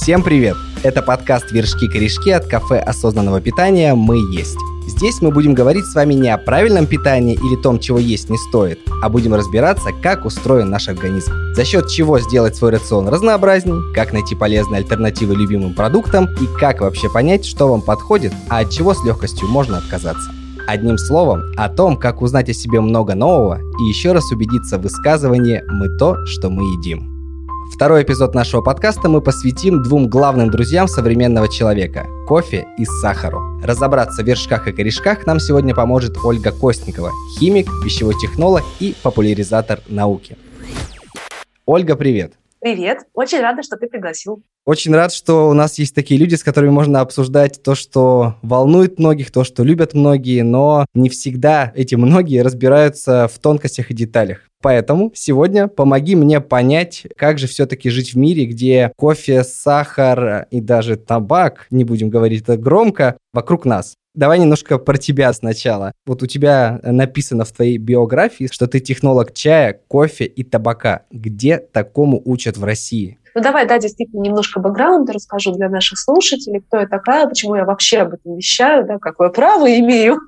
Всем привет! Это подкаст «Вершки-корешки» от кафе осознанного питания «Мы есть». Здесь мы будем говорить с вами не о правильном питании или том, чего есть не стоит, а будем разбираться, как устроен наш организм, за счет чего сделать свой рацион разнообразней, как найти полезные альтернативы любимым продуктам и как вообще понять, что вам подходит, а от чего с легкостью можно отказаться. Одним словом, о том, как узнать о себе много нового и еще раз убедиться в высказывании «мы то, что мы едим». Второй эпизод нашего подкаста мы посвятим двум главным друзьям современного человека – кофе и сахару. Разобраться в вершках и корешках нам сегодня поможет Ольга Костникова, химик, пищевой технолог и популяризатор науки. Ольга, привет! Привет, очень рада, что ты пригласил. Очень рад, что у нас есть такие люди, с которыми можно обсуждать то, что волнует многих, то, что любят многие, но не всегда эти многие разбираются в тонкостях и деталях. Поэтому сегодня помоги мне понять, как же все-таки жить в мире, где кофе, сахар и даже табак, не будем говорить это громко, вокруг нас. Давай немножко про тебя сначала. Вот у тебя написано в твоей биографии, что ты технолог чая, кофе и табака. Где такому учат в России? Ну давай, да, действительно, немножко бэкграунда расскажу для наших слушателей, кто я такая, почему я вообще об этом вещаю, да, какое право имею.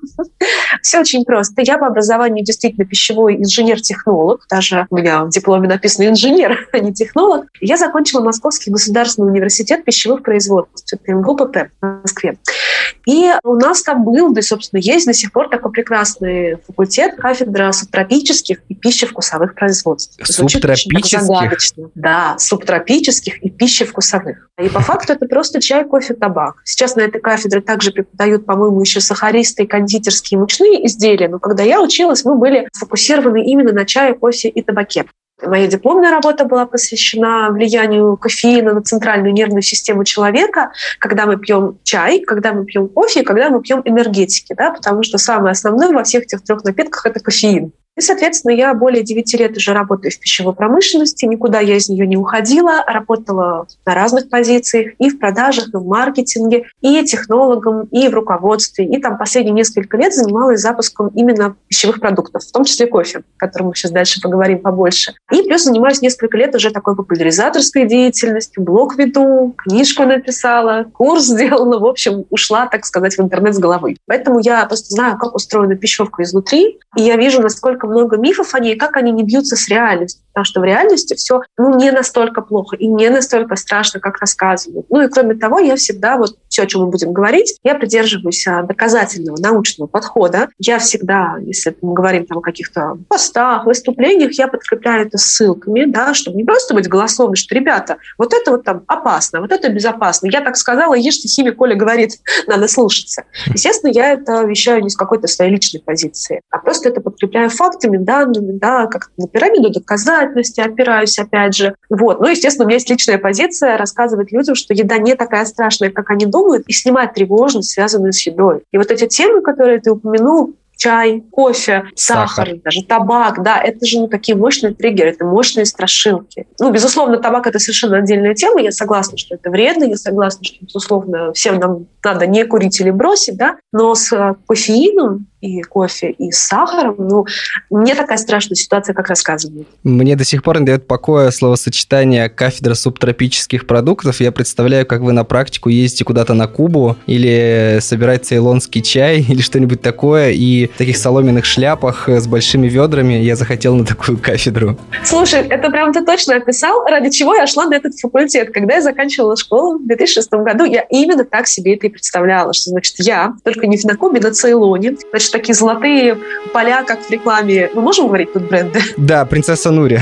Все очень просто. Я по образованию действительно пищевой инженер-технолог, даже у меня в дипломе написано инженер, а не технолог. Я закончила Московский государственный университет пищевых производств, ГУПП в Москве. И у нас там был, да и, собственно, есть до сих пор такой прекрасный факультет, кафедра субтропических и пищевкусовых производств. Субтропических? Да, субтропических и пищевкусовых. И по факту это просто чай, кофе, табак. Сейчас на этой кафедре также преподают, по-моему, еще сахаристые, кондитерские, мучные изделия. Но когда я училась, мы были сфокусированы именно на чае, кофе и табаке. Моя дипломная работа была посвящена влиянию кофеина на центральную нервную систему человека, когда мы пьем чай, когда мы пьем кофе, когда мы пьем энергетики, да, потому что самое основное во всех этих трех напитках – это кофеин. И, соответственно, я более 9 лет уже работаю в пищевой промышленности, никуда я из нее не уходила, работала на разных позициях и в продажах, и в маркетинге, и технологом, и в руководстве. И там последние несколько лет занималась запуском именно пищевых продуктов, в том числе кофе, о котором мы сейчас дальше поговорим побольше. И плюс занимаюсь несколько лет уже такой популяризаторской деятельностью, блог веду, книжку написала, курс сделала, в общем, ушла, так сказать, в интернет с головы. Поэтому я просто знаю, как устроена пищевка изнутри, и я вижу, насколько много мифов о ней, как они не бьются с реальностью. Потому что в реальности все ну, не настолько плохо и не настолько страшно, как рассказывают. Ну и кроме того, я всегда, вот все, о чем мы будем говорить, я придерживаюсь а, доказательного научного подхода. Я всегда, если мы говорим там, о каких-то постах, выступлениях, я подкрепляю это ссылками, да, чтобы не просто быть голословным, что, ребята, вот это вот там опасно, вот это безопасно. Я так сказала, ешьте химик, Коля говорит, надо слушаться. Естественно, я это вещаю не с какой-то своей личной позиции, а просто это подкрепляю факт, фактами, данными, да, как на пирамиду доказательности опираюсь, опять же. Вот. Ну, естественно, у меня есть личная позиция рассказывать людям, что еда не такая страшная, как они думают, и снимать тревожность, связанную с едой. И вот эти темы, которые ты упомянул, чай, кофе, сахар, сахар, даже табак, да, это же ну, такие мощные триггеры, это мощные страшилки. Ну, безусловно, табак — это совершенно отдельная тема, я согласна, что это вредно, я согласна, что, безусловно, всем нам надо не курить или бросить, да, но с э, кофеином и кофе, и с сахаром, ну, не такая страшная ситуация, как рассказывают. Мне до сих пор не дает покоя словосочетание кафедра субтропических продуктов. Я представляю, как вы на практику ездите куда-то на Кубу или собираете цейлонский чай или что-нибудь такое, и в таких соломенных шляпах с большими ведрами я захотел на такую кафедру. Слушай, это прям ты точно описал, ради чего я шла на этот факультет. Когда я заканчивала школу в 2006 году, я именно так себе это и представляла, что, значит, я, только не на Кубе, на Цейлоне, значит, такие золотые поля, как в рекламе. Мы можем говорить тут бренды? Да, принцесса Нури.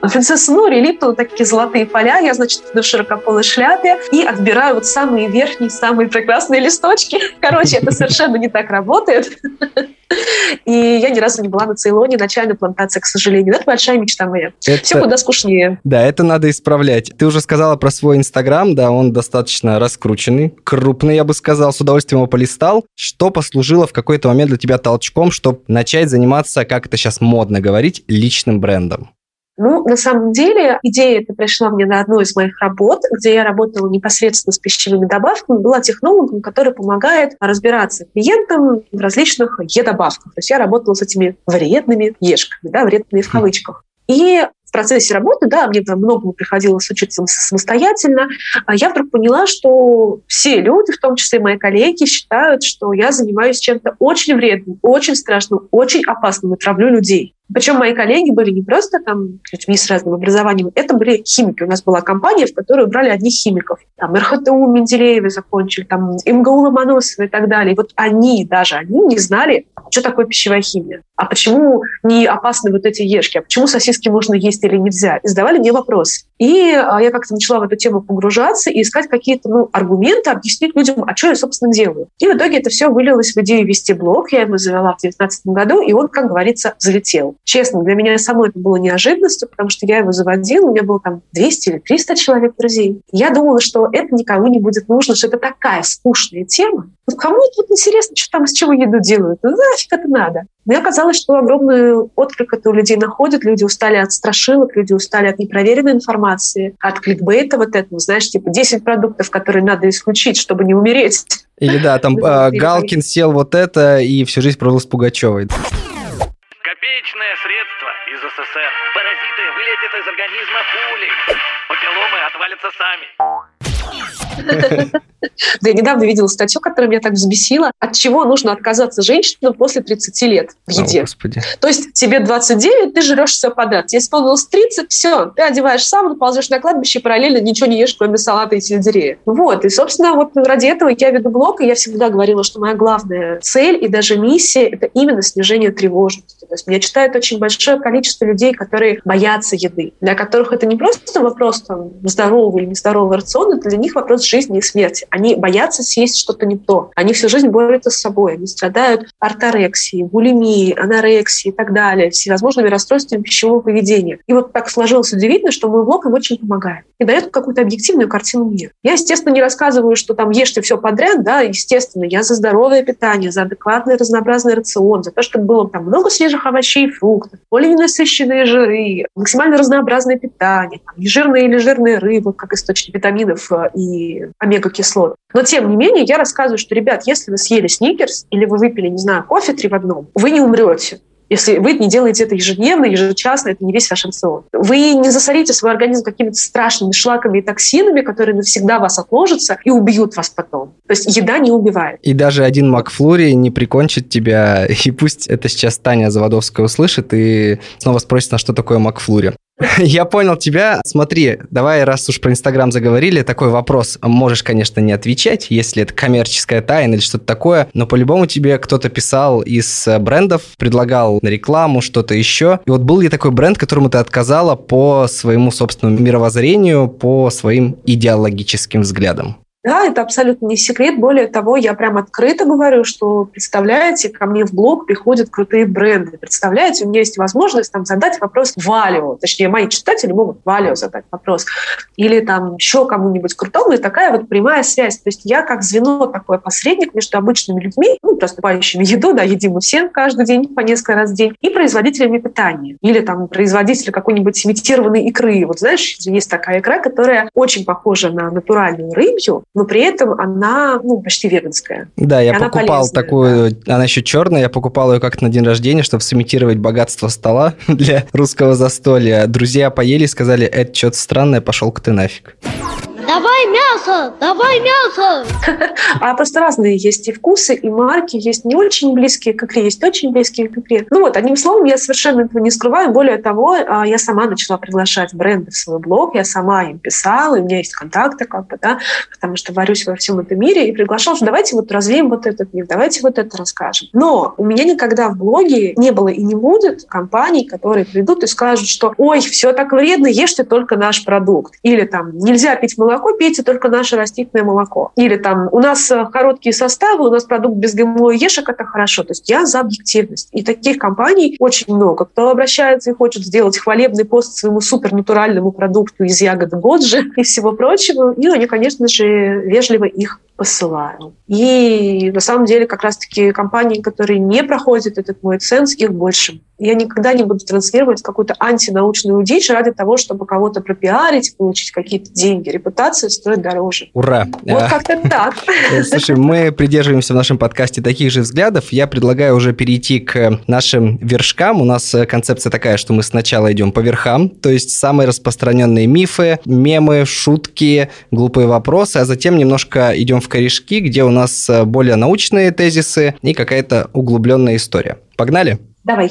Принцесса Нури, Липтон, такие золотые поля. Я, значит, в широкополой шляпе и отбираю вот самые верхние, самые прекрасные листочки. Короче, это совершенно не так работает. И я ни разу не была на Цейлоне, на чайной плантации, к сожалению. Это большая мечта моя. Это... Все куда скучнее. Да, это надо исправлять. Ты уже сказала про свой Инстаграм, да, он достаточно раскрученный, крупный, я бы сказал, с удовольствием его полистал. Что послужило в какой-то момент для тебя толчком, чтобы начать заниматься, как это сейчас модно говорить, личным брендом? Ну, на самом деле, идея эта пришла мне на одну из моих работ, где я работала непосредственно с пищевыми добавками, была технологом, который помогает разбираться клиентам в различных е-добавках. То есть я работала с этими вредными ешками, да, вредными в кавычках. И процессе работы, да, мне там многому приходилось учиться самостоятельно, а я вдруг поняла, что все люди, в том числе мои коллеги, считают, что я занимаюсь чем-то очень вредным, очень страшным, очень опасным и травлю людей. Причем мои коллеги были не просто там людьми с разным образованием, это были химики. У нас была компания, в которую брали одних химиков. Там РХТУ Менделеева закончили, там МГУ Ломоносова и так далее. И вот они, даже они не знали, что такое пищевая химия. А почему не опасны вот эти ешки? А почему сосиски можно есть или нельзя? И задавали мне вопросы. И а, я как-то начала в эту тему погружаться и искать какие-то ну, аргументы, объяснить людям, а что я, собственно, делаю. И в итоге это все вылилось в идею вести блог. Я его завела в 2019 году, и он, как говорится, залетел. Честно, для меня самой это было неожиданностью, потому что я его заводила, у меня было там 200 или 300 человек друзей. Я думала, что это никому не будет нужно, что это такая скучная тема. Ну, кому вот интересно, что там, с чего еду делают? Ну, нафиг это надо? Мне оказалось, что огромный отклик это у людей находит. Люди устали от страшилок, люди устали от непроверенной информации, от кликбейта вот этого. Знаешь, типа 10 продуктов, которые надо исключить, чтобы не умереть. Или да, там э, Галкин сел вот это и всю жизнь провел с Пугачевой. Копеечное средство из СССР. Паразиты вылетят из организма пулей. Папилломы отвалятся сами. Я недавно видела статью, которая меня так взбесила. От чего нужно отказаться женщинам после 30 лет в еде? О, То есть тебе 29, ты жрешь все подряд. Тебе исполнилось 30, все, ты одеваешь сам, ползешь на кладбище и параллельно ничего не ешь, кроме салата и сельдерея. Вот. И, собственно, вот ради этого я веду блог, и я всегда говорила, что моя главная цель и даже миссия – это именно снижение тревожности. То есть меня читает очень большое количество людей, которые боятся еды, для которых это не просто вопрос там, здорового или нездорового рациона, для них вопрос жизни и смерти. Они боятся съесть что-то не то. Они всю жизнь борются с собой. Они страдают орторексией, булимией, анорексией и так далее, всевозможными расстройствами пищевого поведения. И вот так сложилось удивительно, что мой блог им очень помогает и дает какую-то объективную картину мира. Я, естественно, не рассказываю, что там ешьте все подряд, да, естественно, я за здоровое питание, за адекватный разнообразный рацион, за то, чтобы было там много свежих овощей и фруктов, полиненасыщенные жиры, максимально разнообразное питание, там, жирные или жирные рыбы, как источник витаминов э, и омега-кислот, кислот. Но тем не менее, я рассказываю, что, ребят, если вы съели сникерс или вы выпили, не знаю, кофе три в одном, вы не умрете. Если вы не делаете это ежедневно, ежечасно, это не весь ваш рацион. Вы не засорите свой организм какими-то страшными шлаками и токсинами, которые навсегда вас отложатся и убьют вас потом. То есть еда не убивает. И даже один Макфлури не прикончит тебя. И пусть это сейчас Таня Заводовская услышит и снова спросит, на что такое Макфлури. Я понял тебя. Смотри, давай, раз уж про Инстаграм заговорили, такой вопрос. Можешь, конечно, не отвечать, если это коммерческая тайна или что-то такое, но по-любому тебе кто-то писал из брендов, предлагал на рекламу, что-то еще. И вот был ли такой бренд, которому ты отказала по своему собственному мировоззрению, по своим идеологическим взглядам? Да, это абсолютно не секрет. Более того, я прям открыто говорю, что, представляете, ко мне в блог приходят крутые бренды. Представляете, у меня есть возможность там задать вопрос Валио. Точнее, мои читатели могут Валио задать вопрос. Или там еще кому-нибудь крутому. И такая вот прямая связь. То есть я как звено, такой посредник между обычными людьми, ну, просто покупающими еду, да, едим мы всем каждый день по несколько раз в день, и производителями питания. Или там производители какой-нибудь имитированной икры. Вот знаешь, есть такая икра, которая очень похожа на натуральную рыбью, но при этом она ну, почти веганская. Да, я покупал полезная, такую, да. она еще черная, я покупал ее как-то на день рождения, чтобы сымитировать богатство стола для русского застолья. Друзья поели и сказали, это что-то странное, пошел-ка ты нафиг. Давай мясо! Давай мясо! А просто разные есть и вкусы, и марки, есть не очень близкие к икре, есть очень близкие к икре. Ну вот, одним словом, я совершенно этого не скрываю. Более того, а, я сама начала приглашать бренды в свой блог, я сама им писала, у меня есть контакты, как бы, да, потому что варюсь во всем этом мире, и приглашала, что давайте вот развеем вот этот мир, давайте вот это расскажем. Но у меня никогда в блоге не было и не будет компаний, которые придут и скажут, что ой, все так вредно, ешьте только наш продукт. Или там нельзя пить молоко, молоко, пейте только наше растительное молоко. Или там у нас э, короткие составы, у нас продукт без ГМО и ешек, это хорошо. То есть я за объективность. И таких компаний очень много. Кто обращается и хочет сделать хвалебный пост своему супернатуральному продукту из ягод годжи и всего прочего, и они, конечно же, вежливо их посылаю. И на самом деле как раз-таки компании, которые не проходят этот мой ценз, их больше. Я никогда не буду транслировать какую-то антинаучную дичь ради того, чтобы кого-то пропиарить, получить какие-то деньги. Репутация стоит дороже. Ура! Вот как-то так. Э, слушай, мы придерживаемся в нашем подкасте таких же взглядов. Я предлагаю уже перейти к нашим вершкам. У нас э, концепция такая, что мы сначала идем по верхам, то есть самые распространенные мифы, мемы, шутки, глупые вопросы, а затем немножко идем в корешки, где у нас э, более научные тезисы и какая-то углубленная история. Погнали? Давай.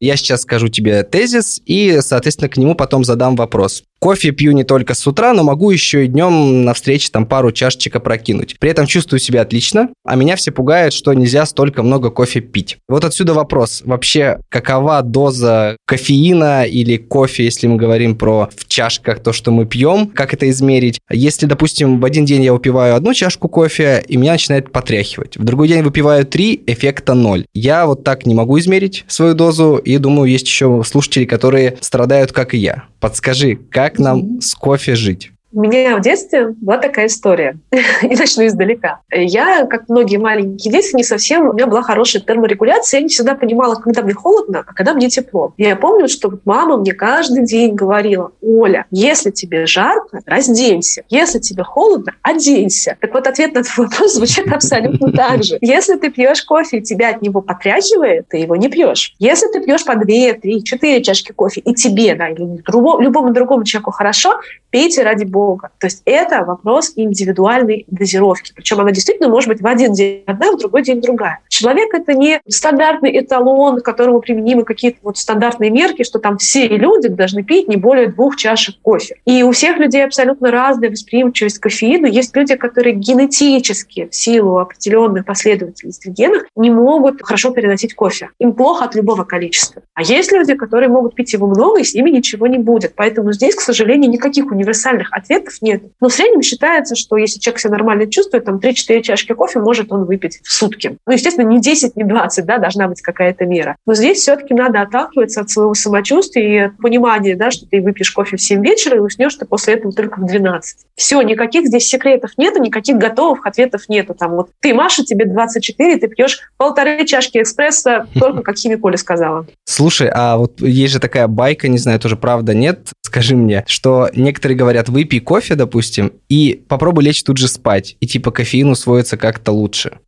Я сейчас скажу тебе тезис и, соответственно, к нему потом задам вопрос. Кофе пью не только с утра, но могу еще и днем на встрече там пару чашечек опрокинуть. При этом чувствую себя отлично, а меня все пугает, что нельзя столько много кофе пить. Вот отсюда вопрос. Вообще, какова доза кофеина или кофе, если мы говорим про в чашках то, что мы пьем, как это измерить? Если, допустим, в один день я выпиваю одну чашку кофе, и меня начинает потряхивать. В другой день выпиваю три, эффекта ноль. Я вот так не могу измерить свою дозу, и думаю, есть еще слушатели, которые страдают, как и я. Подскажи, как нам с кофе жить? У меня в детстве была такая история. И начну издалека. Я, как многие маленькие дети, не совсем... У меня была хорошая терморегуляция. Я не всегда понимала, когда мне холодно, а когда мне тепло. Я помню, что мама мне каждый день говорила, Оля, если тебе жарко, разденься. Если тебе холодно, оденься. Так вот, ответ на твой вопрос звучит абсолютно так же. Если ты пьешь кофе, и тебя от него потряхивает, ты его не пьешь. Если ты пьешь по 2, 3, 4 чашки кофе, и тебе, да, или любому другому человеку хорошо, пейте ради бога долго. То есть это вопрос индивидуальной дозировки. Причем она действительно может быть в один день одна, в другой день другая. Человек — это не стандартный эталон, к которому применимы какие-то вот стандартные мерки, что там все люди должны пить не более двух чашек кофе. И у всех людей абсолютно разная восприимчивость к кофеину. Есть люди, которые генетически в силу определенных последовательностей в генах не могут хорошо переносить кофе. Им плохо от любого количества. А есть люди, которые могут пить его много, и с ними ничего не будет. Поэтому здесь, к сожалению, никаких универсальных ответов ответов нет. Но в среднем считается, что если человек себя нормально чувствует, там 3-4 чашки кофе может он выпить в сутки. Ну, естественно, не 10, не 20, да, должна быть какая-то мера. Но здесь все-таки надо отталкиваться от своего самочувствия и от понимания, да, что ты выпьешь кофе в 7 вечера и уснешь ты после этого только в 12. Все, никаких здесь секретов нету, никаких готовых ответов нету. Там вот ты, Маша, тебе 24, ты пьешь полторы чашки экспресса, только как химик Оля сказала. Слушай, а вот есть же такая байка, не знаю, тоже правда, нет? Скажи мне, что некоторые говорят, выпей кофе, допустим, и попробуй лечь тут же спать, и типа кофеин усвоится как-то лучше.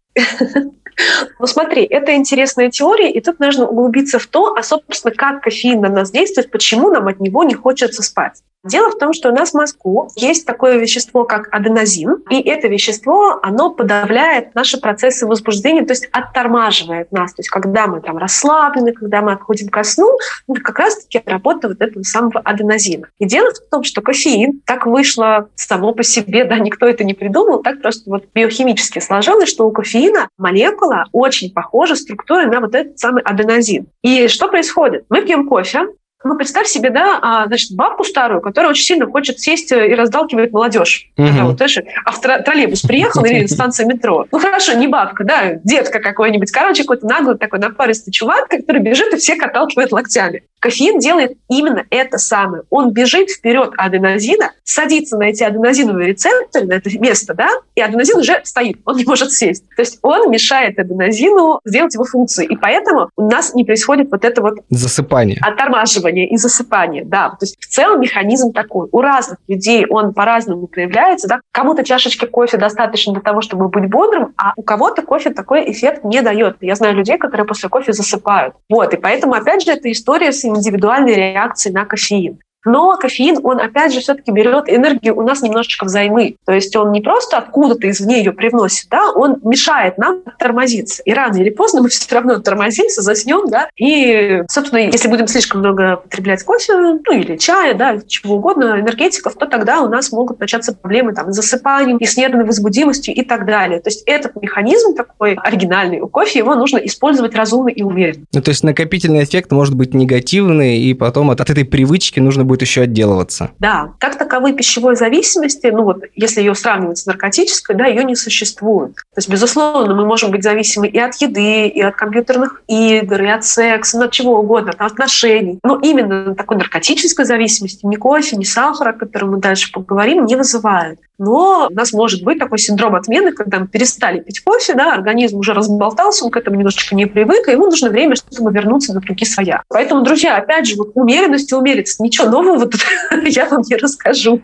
Ну смотри, это интересная теория, и тут нужно углубиться в то, а, собственно, как кофеин на нас действует, почему нам от него не хочется спать. Дело в том, что у нас в мозгу есть такое вещество, как аденозин, и это вещество, оно подавляет наши процессы возбуждения, то есть оттормаживает нас. То есть когда мы там расслаблены, когда мы отходим ко сну, как раз-таки работа вот этого самого аденозина. И дело в том, что кофеин так вышло само по себе, да, никто это не придумал, так просто вот биохимически сложилось, что у кофеина молекула очень похожа структурой на вот этот самый аденозин. И что происходит? Мы пьем кофе, ну, представь себе, да, а, значит, бабку старую, которая очень сильно хочет сесть э, и раздалкивать молодежь. Угу. Да, вот, знаешь, а в троллейбус приехал или станция метро. Ну, хорошо, не бабка, да, детка какой-нибудь. Короче, какой-то наглый такой напаристый чувак, который бежит и всех отталкивает локтями. Кофеин делает именно это самое. Он бежит вперед аденозина, садится на эти аденозиновые рецепторы, на это место, да, и аденозин уже стоит, он не может сесть. То есть он мешает аденозину сделать его функции. И поэтому у нас не происходит вот это вот... Засыпание. Оттормаживание и засыпание, да. То есть в целом механизм такой. У разных людей он по-разному проявляется, да. Кому-то чашечки кофе достаточно для того, чтобы быть бодрым, а у кого-то кофе такой эффект не дает. Я знаю людей, которые после кофе засыпают. Вот, и поэтому, опять же, эта история с индивидуальной реакции на кофеин. Но кофеин, он опять же все-таки берет энергию у нас немножечко взаймы. То есть он не просто откуда-то извне ее привносит, да, он мешает нам тормозиться. И рано или поздно мы все равно тормозимся, заснем, да. И, собственно, если будем слишком много потреблять кофе, ну или чая, да, чего угодно, энергетиков, то тогда у нас могут начаться проблемы там, с засыпанием, и с нервной возбудимостью и так далее. То есть этот механизм такой оригинальный у кофе, его нужно использовать разумно и уверенно. Ну, то есть накопительный эффект может быть негативный, и потом от, от этой привычки нужно будет еще отделываться. Да, как таковой пищевой зависимости, ну вот если ее сравнивать с наркотической, да, ее не существует. То есть, безусловно, мы можем быть зависимы и от еды, и от компьютерных игр, и от секса, ну, от чего угодно, от отношений. Но именно такой наркотической зависимости ни кофе, ни сахар, о котором мы дальше поговорим, не вызывают. Но у нас может быть такой синдром отмены, когда мы перестали пить кофе, да, организм уже разболтался, он к этому немножечко не привык, и ему нужно время, чтобы вернуться на круги своя. Поэтому, друзья, опять же, вот умеренность и умеренность. Ничего нового тут я вам не расскажу.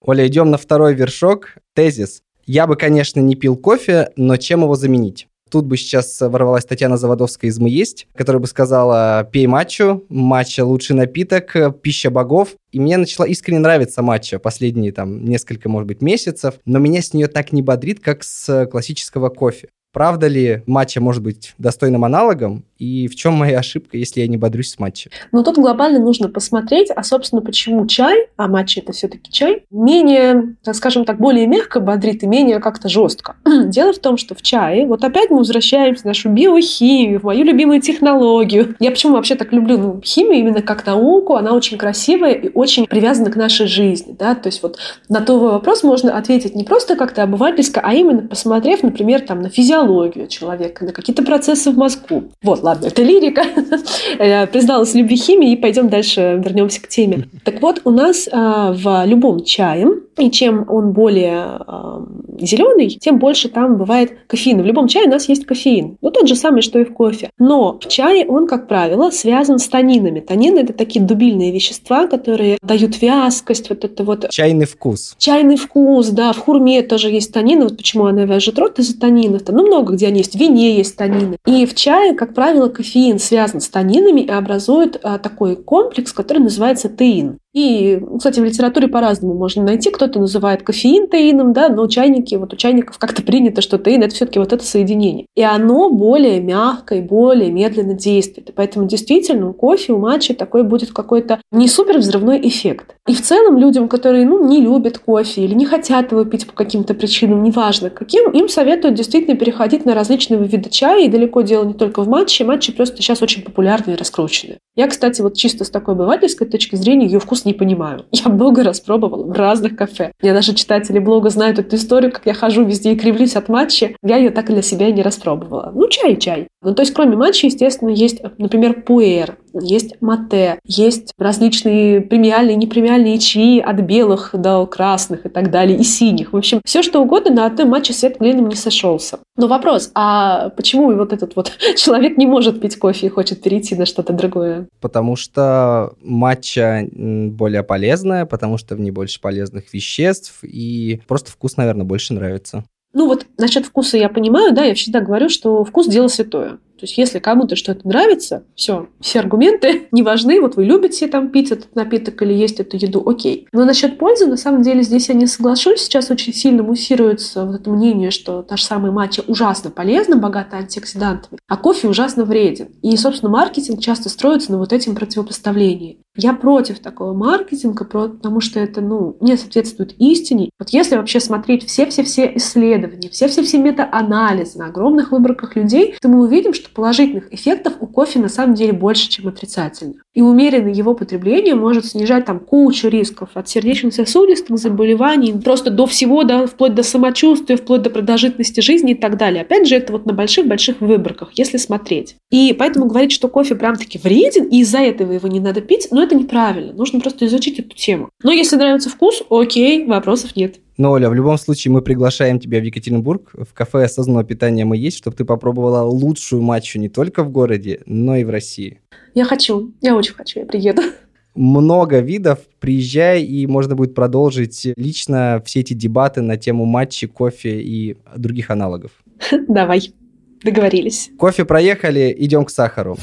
Оля, идем на второй вершок. Тезис. Я бы, конечно, не пил кофе, но чем его заменить? Тут бы сейчас ворвалась Татьяна Заводовская из «Мы есть», которая бы сказала «пей матчу», матча – лучший напиток, пища богов. И мне начала искренне нравиться матча последние там несколько, может быть, месяцев, но меня с нее так не бодрит, как с классического кофе. Правда ли матча может быть достойным аналогом? И в чем моя ошибка, если я не бодрюсь с матчем? Ну, тут глобально нужно посмотреть, а, собственно, почему чай, а матча это все-таки чай, менее, скажем так, более мягко бодрит и менее как-то жестко. Дело в том, что в чае, вот опять мы возвращаемся в нашу биохимию, в мою любимую технологию. Я почему вообще так люблю ну, химию именно как науку, она очень красивая и очень привязана к нашей жизни, да, то есть вот на тот вопрос можно ответить не просто как-то обывательско, а именно посмотрев, например, там на физиологию человека, на какие-то процессы в мозгу. Вот, ладно, это лирика. Я призналась в любви химии, и пойдем дальше, вернемся к теме. Так вот, у нас а, в любом чае, и чем он более а, зеленый, тем больше там бывает кофеина. В любом чае у нас есть кофеин. Ну, тот же самый, что и в кофе. Но в чае он, как правило, связан с танинами. Танины – это такие дубильные вещества, которые дают вязкость, вот это вот... Чайный вкус. Чайный вкус, да. В хурме тоже есть танины. Вот почему она вяжет рот из-за танинов. Там, ну, много где они есть. В вине есть танины. И в чае, как правило, правило, кофеин связан с танинами и образует а, такой комплекс, который называется теин. И, кстати, в литературе по-разному можно найти. Кто-то называет кофеин теином, да, но чайники, вот у чайников как-то принято, что теин – это все-таки вот это соединение. И оно более мягкое, более медленно действует. И поэтому действительно у кофе, у матча такой будет какой-то не супер взрывной эффект. И в целом людям, которые ну, не любят кофе или не хотят его пить по каким-то причинам, неважно каким, им советуют действительно переходить на различные виды чая. И далеко дело не только в матче. Матчи просто сейчас очень популярны и раскручены. Я, кстати, вот чисто с такой обывательской точки зрения ее вкус не понимаю. Я много раз пробовала в разных кафе. Я даже читатели блога знают эту историю, как я хожу везде и кривлюсь от матча. Я ее так для себя и не распробовала. Ну, чай и чай. Ну, то есть, кроме матча, естественно, есть, например, пуэр, есть мате, есть различные премиальные непремиальные чаи от белых до красных и так далее, и синих. В общем, все что угодно на одной матче свет клином не сошелся. Но вопрос, а почему вот этот вот человек не может пить кофе и хочет перейти на что-то другое? Потому что матча более полезная, потому что в ней больше полезных веществ, и просто вкус, наверное, больше нравится. Ну вот насчет вкуса я понимаю, да, я всегда говорю, что вкус – дело святое. То есть если кому-то что-то нравится, все, все аргументы не важны. Вот вы любите там пить этот напиток или есть эту еду, окей. Но насчет пользы, на самом деле, здесь я не соглашусь. Сейчас очень сильно муссируется вот это мнение, что та же самая матча ужасно полезна, богата антиоксидантами, а кофе ужасно вреден. И, собственно, маркетинг часто строится на вот этим противопоставлении. Я против такого маркетинга, потому что это, ну, не соответствует истине. Вот если вообще смотреть все-все-все исследования, все-все-все метаанализы на огромных выборках людей, то мы увидим, что положительных эффектов у кофе на самом деле больше, чем отрицательных. И умеренное его потребление может снижать там кучу рисков от сердечно-сосудистых заболеваний, просто до всего, да, вплоть до самочувствия, вплоть до продолжительности жизни и так далее. Опять же, это вот на больших-больших выборках, если смотреть. И поэтому говорить, что кофе прям-таки вреден, и из-за этого его не надо пить, ну это неправильно. Нужно просто изучить эту тему. Но если нравится вкус, окей, вопросов нет. Но, Оля, в любом случае мы приглашаем тебя в Екатеринбург. В кафе осознанного питания мы есть, чтобы ты попробовала лучшую матчу не только в городе, но и в России. Я хочу, я очень хочу, я приеду. Много видов, приезжай, и можно будет продолжить лично все эти дебаты на тему матчи, кофе и других аналогов. Давай, договорились. Кофе проехали, идем к сахару.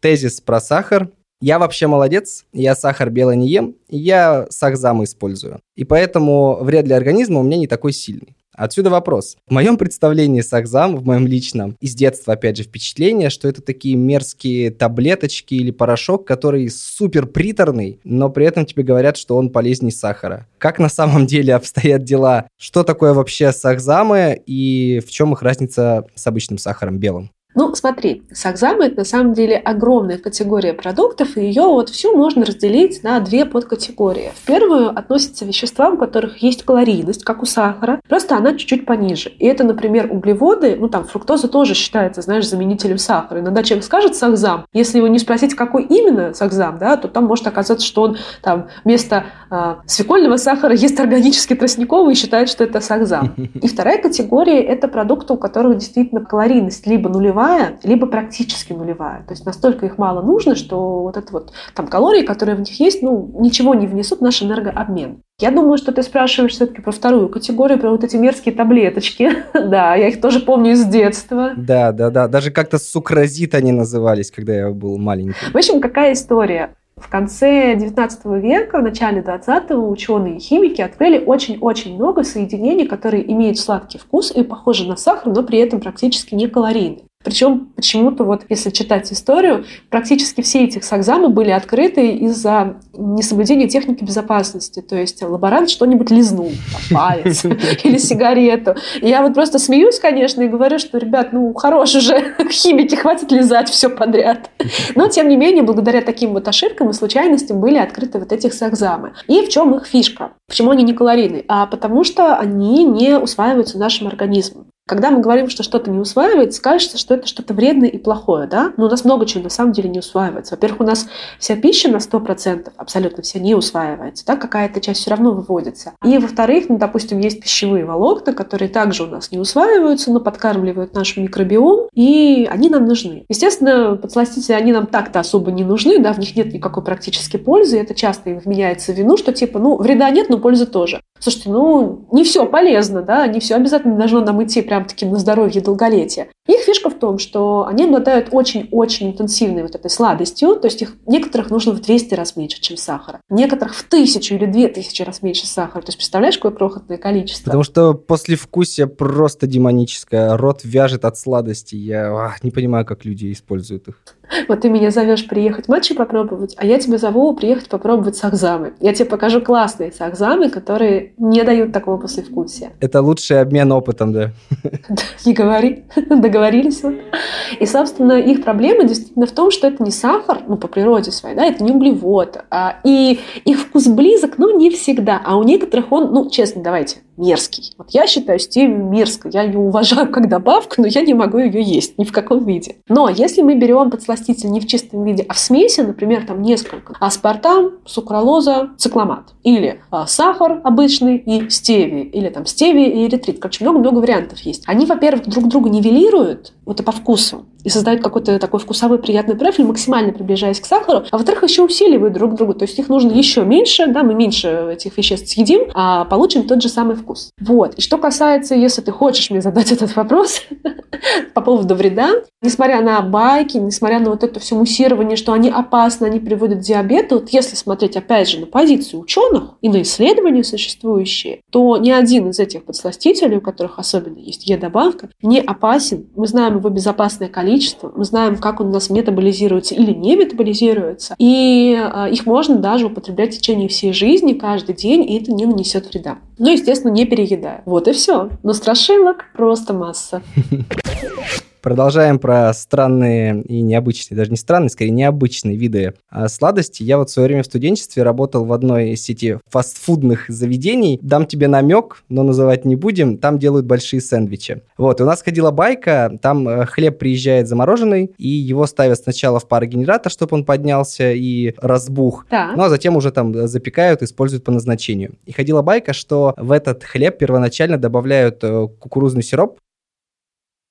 Тезис про сахар я вообще молодец, я сахар белый не ем, я сахзам использую. И поэтому вред для организма у меня не такой сильный. Отсюда вопрос. В моем представлении сахзам, в моем личном, из детства, опять же, впечатление, что это такие мерзкие таблеточки или порошок, который супер приторный, но при этом тебе говорят, что он полезнее сахара. Как на самом деле обстоят дела? Что такое вообще сахзамы и в чем их разница с обычным сахаром белым? Ну, смотри, сакзама – это на самом деле огромная категория продуктов, и ее вот всю можно разделить на две подкатегории. В первую относятся вещества, у которых есть калорийность, как у сахара, просто она чуть-чуть пониже. И это, например, углеводы, ну там фруктоза тоже считается, знаешь, заменителем сахара. Иногда человек скажет сакзам, если его не спросить, какой именно сакзам, да, то там может оказаться, что он там вместо э, свекольного сахара ест органический тростниковый и считает, что это сакзам. И вторая категория – это продукты, у которых действительно калорийность либо нулевая, либо практически нулевая. То есть настолько их мало нужно, что вот это вот там калории, которые в них есть, ну, ничего не внесут в наш энергообмен. Я думаю, что ты спрашиваешь все-таки про вторую категорию, про вот эти мерзкие таблеточки. да, я их тоже помню из детства. Да, да, да. Даже как-то сукразит они назывались, когда я был маленький. В общем, какая история? В конце 19 века, в начале 20-го ученые и химики открыли очень-очень много соединений, которые имеют сладкий вкус и похожи на сахар, но при этом практически не калорийны. Причем почему-то вот, если читать историю, практически все эти сакзамы были открыты из-за несоблюдения техники безопасности. То есть лаборант что-нибудь лизнул, там, палец или сигарету. И я вот просто смеюсь, конечно, и говорю, что, ребят, ну, хорош уже, химики, хватит лизать все подряд. Но, тем не менее, благодаря таким вот ошибкам и случайностям были открыты вот эти сакзамы. И в чем их фишка? Почему они не калорийны? А потому что они не усваиваются нашим организмом. Когда мы говорим, что что-то не усваивается, кажется, что это что-то вредное и плохое, да? Но у нас много чего на самом деле не усваивается. Во-первых, у нас вся пища на 100%, абсолютно вся не усваивается, да? Какая-то часть все равно выводится. И, во-вторых, ну, допустим, есть пищевые волокна, которые также у нас не усваиваются, но подкармливают наш микробиом, и они нам нужны. Естественно, подсластители, они нам так-то особо не нужны, да, в них нет никакой практической пользы, это часто им вменяется в вину, что типа, ну, вреда нет, но пользы тоже. Слушайте, ну, не все полезно, да, не все обязательно должно нам идти прям-таки на здоровье и долголетие. Их фишка в том, что они обладают очень-очень интенсивной вот этой сладостью, то есть их некоторых нужно в 200 раз меньше, чем сахара, некоторых в тысячу или две тысячи раз меньше сахара. То есть представляешь, какое крохотное количество? Потому что после вкусия просто демоническое, рот вяжет от сладости. Я ах, не понимаю, как люди используют их. Вот ты меня зовешь приехать матчи попробовать, а я тебя зову приехать попробовать сахзамы. Я тебе покажу классные сахзамы, которые не дают такого послевкусия. Это лучший обмен опытом, да? Не говори, договорились вот. И, собственно, их проблема действительно в том, что это не сахар, ну, по природе своей, да, это не углевод, а, и их вкус близок, но не всегда, а у некоторых он, ну, честно, давайте, мерзкий. Вот я считаю стевию мерзкой. Я ее уважаю как добавку, но я не могу ее есть ни в каком виде. Но если мы берем подсластитель не в чистом виде, а в смеси, например, там несколько, аспартам, сукралоза, цикламат, или а, сахар обычный и стевия, или там стевия и эритрит. Короче, много-много вариантов есть. Они, во-первых, друг друга нивелируют, вот и по вкусу и создают какой-то такой вкусовой приятный профиль, максимально приближаясь к сахару, а во-вторых, еще усиливают друг друга, то есть их нужно еще меньше, да, мы меньше этих веществ съедим, а получим тот же самый вкус. Вот. И что касается, если ты хочешь мне задать этот вопрос по поводу вреда, несмотря на байки, несмотря на вот это все муссирование, что они опасны, они приводят к диабету, вот если смотреть опять же на позицию ученых и на исследования существующие, то ни один из этих подсластителей, у которых особенно есть Е-добавка, не опасен. Мы знаем его безопасное количество, количество, мы знаем, как он у нас метаболизируется или не метаболизируется, и э, их можно даже употреблять в течение всей жизни, каждый день, и это не нанесет вреда. Ну, естественно, не переедая. Вот и все. Но страшилок просто масса. Продолжаем про странные и необычные, даже не странные, скорее необычные виды а, сладости. Я вот в свое время в студенчестве работал в одной из сети фастфудных заведений. Дам тебе намек, но называть не будем. Там делают большие сэндвичи. Вот, и у нас ходила байка, там э, хлеб приезжает замороженный, и его ставят сначала в парогенератор, чтобы он поднялся и разбух. Да. Ну, а затем уже там запекают, используют по назначению. И ходила байка, что в этот хлеб первоначально добавляют э, кукурузный сироп,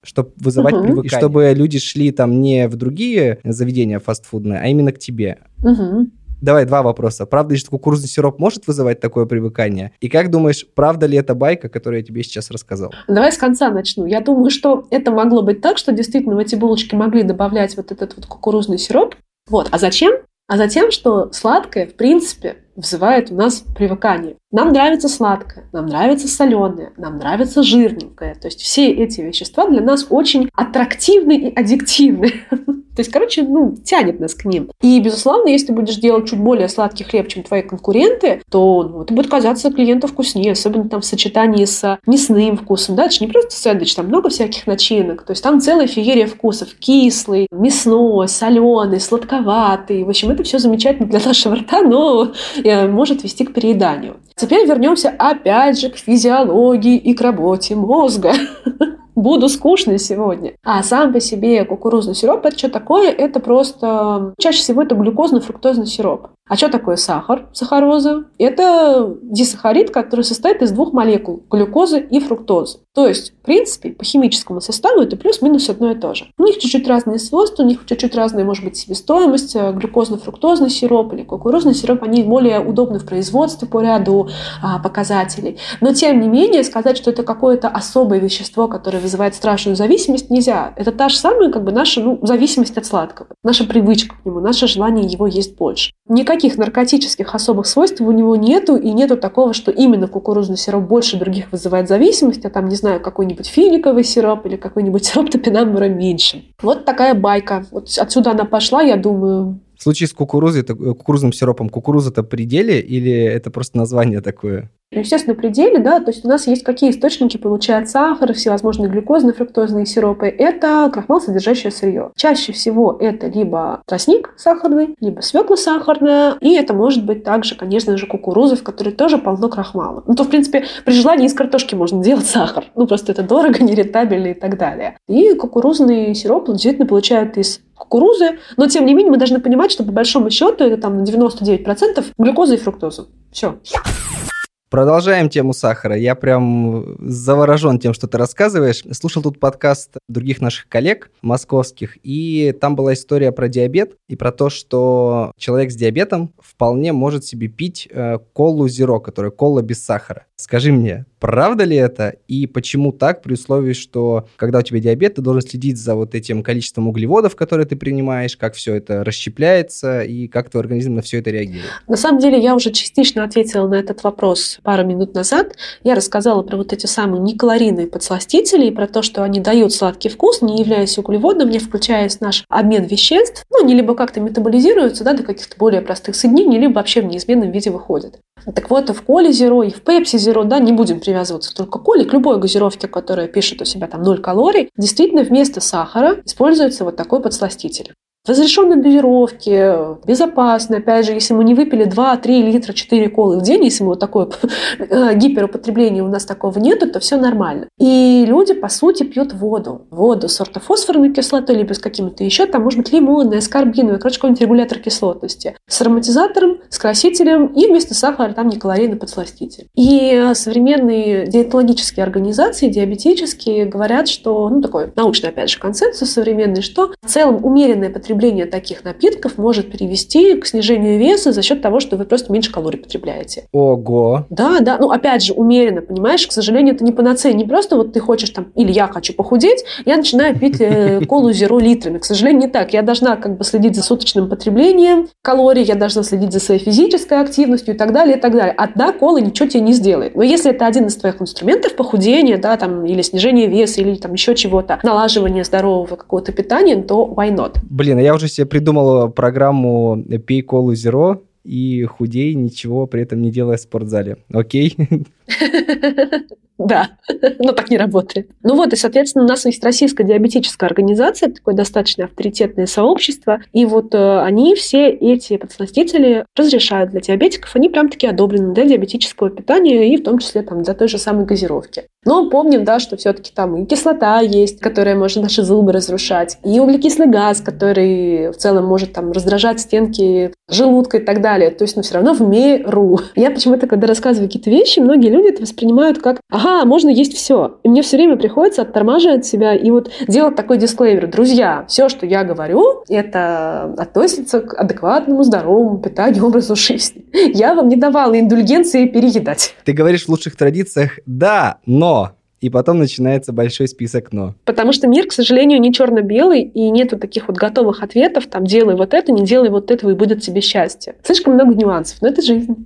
чтобы вызывать угу. привыкание. И чтобы люди шли там не в другие заведения фастфудные, а именно к тебе. Угу. Давай два вопроса. Правда ли, что кукурузный сироп может вызывать такое привыкание? И как думаешь, правда ли это байка, которую я тебе сейчас рассказал? Давай с конца начну. Я думаю, что это могло быть так, что действительно в эти булочки могли добавлять вот этот вот кукурузный сироп. Вот. А зачем? А затем, что сладкое, в принципе, вызывает у нас привыкание. Нам нравится сладкое, нам нравится соленое, нам нравится жирненькое. То есть все эти вещества для нас очень аттрактивны и аддиктивны. То есть, короче, ну, тянет нас к ним. И, безусловно, если ты будешь делать чуть более сладкий хлеб, чем твои конкуренты, то ну, это будет казаться клиенту вкуснее, особенно там в сочетании с мясным вкусом. Да, это же не просто сэндвич, там много всяких начинок. То есть там целая феерия вкусов. Кислый, мясной, соленый, сладковатый. В общем, это все замечательно для нашего рта, но э, может вести к перееданию. Теперь вернемся опять же к физиологии и к работе мозга. буду скучной сегодня. А сам по себе кукурузный сироп, это что такое? Это просто... Чаще всего это глюкозно-фруктозный сироп. А что такое сахар, сахароза? Это дисахарид, который состоит из двух молекул – глюкозы и фруктозы. То есть, в принципе, по химическому составу это плюс-минус одно и то же. У них чуть-чуть разные свойства, у них чуть-чуть разная, может быть, себестоимость. Глюкозно-фруктозный сироп или кукурузный сироп, они более удобны в производстве по ряду а, показателей. Но, тем не менее, сказать, что это какое-то особое вещество, которое вызывает страшную зависимость, нельзя. Это та же самая как бы наша ну, зависимость от сладкого, наша привычка к нему, наше желание его есть больше. Никаких наркотических особых свойств у него нету, и нету такого, что именно кукурузный сироп больше других вызывает зависимость, а там, не знаю, какой-нибудь финиковый сироп или какой-нибудь сироп топинамбура меньше. Вот такая байка. Вот отсюда она пошла, я думаю, в случае с кукурузой, это, э, кукурузным сиропом, кукуруза-то пределе или это просто название такое? Естественно, пределе, да, то есть у нас есть какие источники получают сахар, всевозможные глюкозные, фруктозные сиропы. Это крахмал, содержащее сырье. Чаще всего это либо тростник сахарный, либо свекла сахарная, и это может быть также, конечно же, кукуруза, в которой тоже полно крахмала. Ну, то, в принципе, при желании из картошки можно делать сахар. Ну, просто это дорого, нерентабельно и так далее. И кукурузный сироп действительно получают из кукурузы, но тем не менее мы должны понимать, что по большому счету это там на 99% глюкоза и фруктоза. Все. Продолжаем тему сахара. Я прям заворожен тем, что ты рассказываешь. Слушал тут подкаст других наших коллег московских, и там была история про диабет и про то, что человек с диабетом вполне может себе пить э, колу зеро, которая кола без сахара. Скажи мне, правда ли это и почему так, при условии, что когда у тебя диабет, ты должен следить за вот этим количеством углеводов, которые ты принимаешь, как все это расщепляется и как твой организм на все это реагирует? На самом деле я уже частично ответила на этот вопрос пару минут назад. Я рассказала про вот эти самые некалорийные подсластители и про то, что они дают сладкий вкус, не являясь углеводным, не включаясь в наш обмен веществ. Ну, они либо как-то метаболизируются да, до каких-то более простых соединений, либо вообще в неизменном виде выходят. Так вот, в коле зеро и в пепси зеро, да, не будем привязываться только к коле, к любой газировке, которая пишет у себя там 0 калорий, действительно вместо сахара используется вот такой подсластитель разрешенной дозировки, безопасно. Опять же, если мы не выпили 2, 3 литра, 4 колы в день, если мы вот такое э, гиперупотребление у нас такого нету, то все нормально. И люди, по сути, пьют воду. Воду с ортофосфорной кислотой, либо с какими-то еще, там может быть лимонная, скорбиновая, короче, какой-нибудь регулятор кислотности. С ароматизатором, с красителем и вместо сахара там не калорийный подсластитель. И современные диетологические организации, диабетические, говорят, что, ну, такой научный, опять же, консенсус современный, что в целом умеренное потребление потребление таких напитков может привести к снижению веса за счет того, что вы просто меньше калорий потребляете. Ого! Да, да. Ну, опять же, умеренно, понимаешь? К сожалению, это не панацея. Не просто вот ты хочешь там, или я хочу похудеть, я начинаю пить э, колу зеро литрами. К сожалению, не так. Я должна как бы следить за суточным потреблением калорий, я должна следить за своей физической активностью и так далее, и так далее. Одна кола ничего тебе не сделает. Но если это один из твоих инструментов похудения, да, там, или снижения веса, или там еще чего-то, налаживание здорового какого-то питания, то why not? Блин, я уже себе придумал программу «Пей колу зеро», и худей, ничего при этом не делая в спортзале. Окей? Да, но так не работает. Ну вот, и, соответственно, у нас есть российская диабетическая организация, такое достаточно авторитетное сообщество, и вот э, они все эти подсластители разрешают для диабетиков, они прям таки одобрены для диабетического питания и в том числе там для той же самой газировки. Но помним, да, что все-таки там и кислота есть, которая может наши зубы разрушать, и углекислый газ, который в целом может там раздражать стенки желудка и так далее. То есть, но все равно в меру. Я почему-то, когда рассказываю какие-то вещи, многие люди это воспринимают как ага, можно есть все. И мне все время приходится оттормаживать себя и вот делать такой дисклеймер. Друзья, все, что я говорю, это относится к адекватному, здоровому питанию, образу жизни. Я вам не давала индульгенции переедать. Ты говоришь в лучших традициях «да, но» и потом начинается большой список «но». Потому что мир, к сожалению, не черно-белый, и нету таких вот готовых ответов, там, делай вот это, не делай вот этого, и будет тебе счастье. Слишком много нюансов, но это жизнь.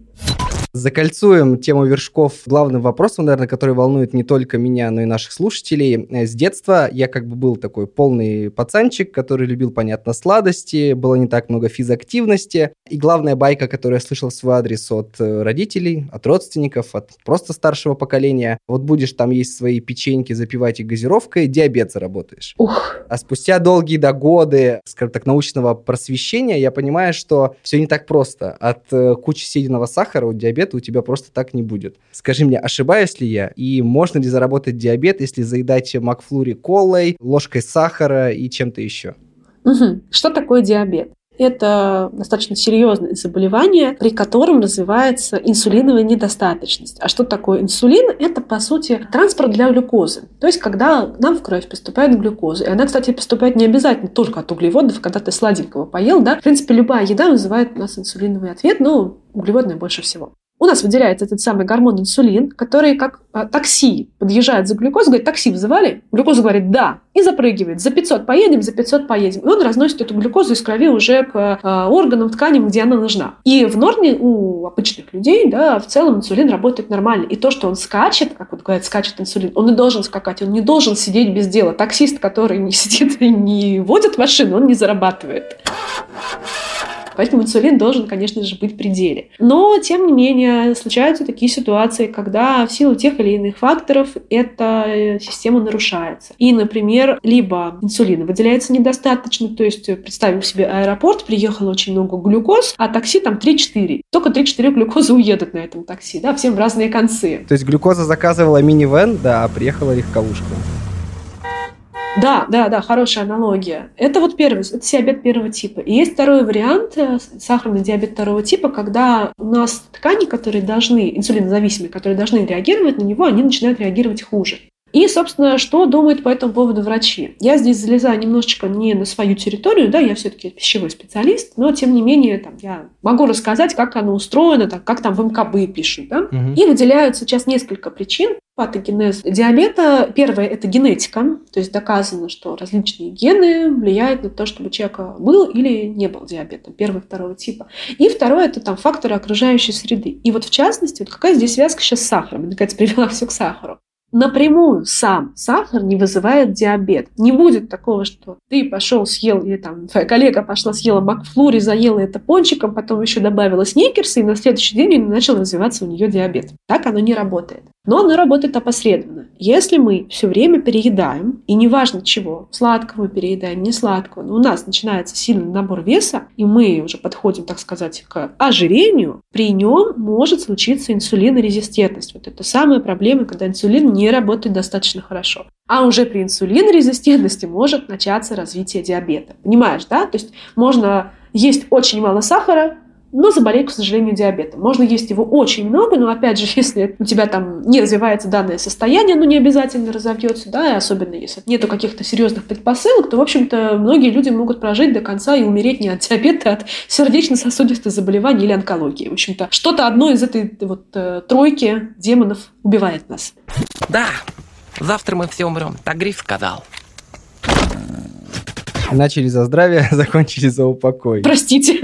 Закольцуем тему вершков главным вопросом, наверное, который волнует не только меня, но и наших слушателей. С детства я как бы был такой полный пацанчик, который любил, понятно, сладости, было не так много физактивности. И главная байка, которую я слышал в свой адрес от э, родителей, от родственников, от просто старшего поколения, вот будешь там есть свои печеньки, запивать их газировкой, диабет заработаешь. Ух. А спустя долгие да годы, скажем так, научного просвещения, я понимаю, что все не так просто. От э, кучи съеденного сахара у диабета диабета у тебя просто так не будет. Скажи мне, ошибаюсь ли я? И можно ли заработать диабет, если заедать Макфлури колой, ложкой сахара и чем-то еще? Угу. Что такое диабет? Это достаточно серьезное заболевание, при котором развивается инсулиновая недостаточность. А что такое инсулин? Это, по сути, транспорт для глюкозы. То есть, когда нам в кровь поступает глюкоза, и она, кстати, поступает не обязательно только от углеводов, когда ты сладенького поел, да, в принципе, любая еда вызывает у нас инсулиновый ответ, но углеводная больше всего у нас выделяется этот самый гормон инсулин, который как а, такси подъезжает за глюкозой, говорит, такси вызывали? Глюкоза говорит, да, и запрыгивает. За 500 поедем, за 500 поедем. И он разносит эту глюкозу из крови уже к а, органам, тканям, где она нужна. И в норме у обычных людей, да, в целом инсулин работает нормально. И то, что он скачет, как вот говорят, скачет инсулин, он и должен скакать, он не должен сидеть без дела. Таксист, который не сидит и не водит машину, он не зарабатывает. Поэтому инсулин должен, конечно же, быть в пределе. Но, тем не менее, случаются такие ситуации, когда в силу тех или иных факторов эта система нарушается. И, например, либо инсулина выделяется недостаточно, то есть представим себе аэропорт, приехало очень много глюкоз, а такси там 3-4. Только 3-4 глюкозы уедут на этом такси, да, всем в разные концы. То есть глюкоза заказывала мини-вен, да, а приехала легковушка. Да, да, да, хорошая аналогия. Это вот первый, это диабет первого типа. И есть второй вариант, э, сахарный диабет второго типа, когда у нас ткани, которые должны, инсулинозависимые, которые должны реагировать на него, они начинают реагировать хуже. И, собственно, что думают по этому поводу врачи? Я здесь залезаю немножечко не на свою территорию, да, я все-таки пищевой специалист, но, тем не менее, там, я могу рассказать, как оно устроено, так, как там в МКБ пишут, да. Угу. И выделяют сейчас несколько причин патогенез диабета. Первое – это генетика, то есть доказано, что различные гены влияют на то, чтобы у человека был или не был диабетом первого и второго типа. И второе – это там факторы окружающей среды. И вот в частности, вот какая здесь связка сейчас с сахаром? Я, наконец, привела все к сахару напрямую сам сахар не вызывает диабет. Не будет такого, что ты пошел, съел, или там твоя коллега пошла, съела Макфлури, заела это пончиком, потом еще добавила сникерсы, и на следующий день начал развиваться у нее диабет. Так оно не работает. Но оно работает опосредованно. Если мы все время переедаем, и неважно чего, сладкого переедаем, не сладкого, но у нас начинается сильный набор веса, и мы уже подходим, так сказать, к ожирению, при нем может случиться инсулинорезистентность. Вот это самая проблема, когда инсулин не работает достаточно хорошо. А уже при инсулинорезистентности может начаться развитие диабета. Понимаешь, да? То есть можно есть очень мало сахара, но заболеть, к сожалению, диабетом. Можно есть его очень много, но, опять же, если у тебя там не развивается данное состояние, оно не обязательно разовьется, да, и особенно если нету каких-то серьезных предпосылок, то, в общем-то, многие люди могут прожить до конца и умереть не от диабета, а от сердечно-сосудистых заболеваний или онкологии. В общем-то, что-то одно из этой вот э, тройки демонов убивает нас. Да, завтра мы все умрем, так Гриф сказал. Начали за здравие, закончили за упокой. Простите.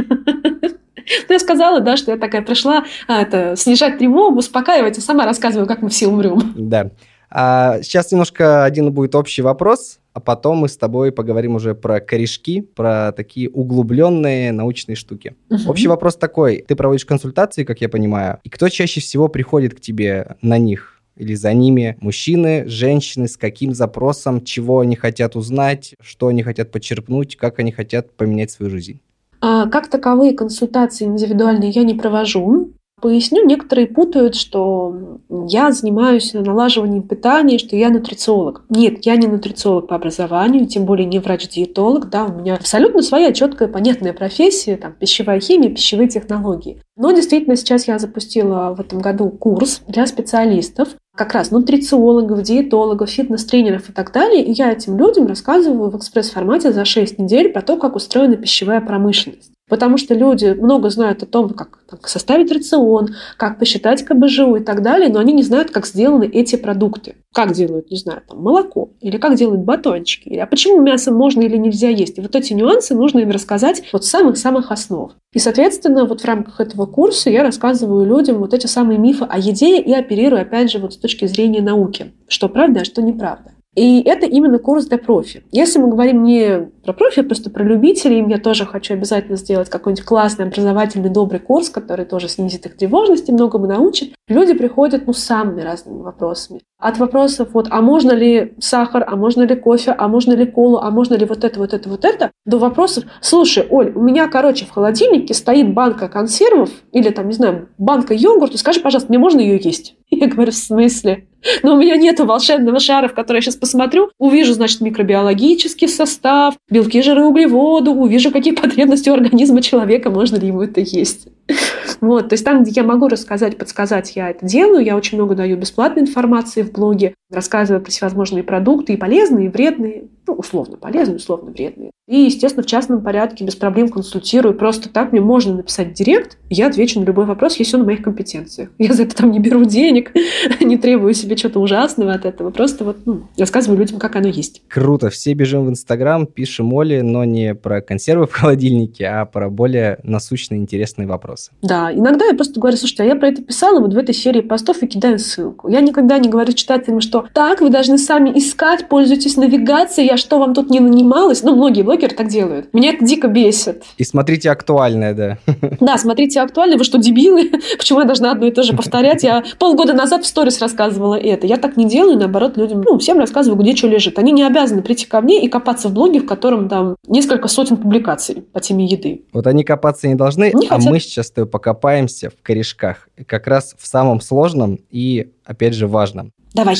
Ну, я сказала, да, что я такая пришла а, это, снижать тревогу, успокаивать, и сама рассказываю, как мы все умрем. Да. А сейчас немножко один будет общий вопрос, а потом мы с тобой поговорим уже про корешки, про такие углубленные научные штуки. Угу. Общий вопрос такой. Ты проводишь консультации, как я понимаю, и кто чаще всего приходит к тебе на них? Или за ними мужчины, женщины, с каким запросом, чего они хотят узнать, что они хотят почерпнуть, как они хотят поменять свою жизнь? А как таковые консультации индивидуальные я не провожу. Поясню, некоторые путают, что я занимаюсь налаживанием питания, что я нутрициолог. Нет, я не нутрициолог по образованию, тем более не врач-диетолог. Да, у меня абсолютно своя четкая, понятная профессия, там, пищевая химия, пищевые технологии. Но действительно сейчас я запустила в этом году курс для специалистов, как раз нутрициологов, диетологов, фитнес-тренеров и так далее. И я этим людям рассказываю в экспресс-формате за 6 недель про то, как устроена пищевая промышленность. Потому что люди много знают о том, как, составить рацион, как посчитать КБЖУ и так далее, но они не знают, как сделаны эти продукты. Как делают, не знаю, там, молоко, или как делают батончики, или а почему мясо можно или нельзя есть. И вот эти нюансы нужно им рассказать вот с самых-самых основ. И, соответственно, вот в рамках этого курса я рассказываю людям вот эти самые мифы о еде и оперирую, опять же, вот с точки зрения науки, что правда, а что неправда. И это именно курс для профи. Если мы говорим не про профи, а просто про любителей, я тоже хочу обязательно сделать какой-нибудь классный, образовательный, добрый курс, который тоже снизит их тревожность и многому научит. Люди приходят ну, с самыми разными вопросами. От вопросов, вот, а можно ли сахар, а можно ли кофе, а можно ли колу, а можно ли вот это, вот это, вот это, до вопросов, слушай, Оль, у меня, короче, в холодильнике стоит банка консервов или там, не знаю, банка йогурта, скажи, пожалуйста, мне можно ее есть? Я говорю, в смысле? Но у меня нет волшебного шара, в который я сейчас посмотрю, увижу, значит, микробиологический состав, белки, жиры, углеводы, увижу, какие потребности у организма человека, можно ли ему это есть. Вот, то есть там, где я могу рассказать, подсказать, я это делаю. Я очень много даю бесплатной информации в блоге, рассказываю про всевозможные продукты, и полезные, и вредные, ну, условно полезные, условно вредные. И, естественно, в частном порядке без проблем консультирую. Просто так мне можно написать директ, и я отвечу на любой вопрос, если он в моих компетенциях. Я за это там не беру денег, не требую себе чего-то ужасного от этого. Просто вот ну, рассказываю людям, как оно есть. Круто. Все бежим в Инстаграм, пишем Оле, но не про консервы в холодильнике, а про более насущные, интересные вопросы. Да, иногда я просто говорю, слушайте, а я про это писала вот в этой серии постов и кидаю ссылку. Я никогда не говорю читателям, что так, вы должны сами искать, пользуйтесь навигацией, я что, вам тут не нанималась? Ну, многие блогеры так делают. Меня это дико бесит. И смотрите актуальное, да. Да, смотрите актуальное. Вы что, дебилы? Почему я должна одно и то же повторять? Я полгода назад в сторис рассказывала это. Я так не делаю, наоборот, людям, ну, всем рассказываю, где что лежит. Они не обязаны прийти ко мне и копаться в блоге, в котором там несколько сотен публикаций по теме еды. Вот они копаться не должны, не а хотят. мы сейчас с тобой покопаемся в корешках. Как раз в самом сложном и, опять же, важном. Давай.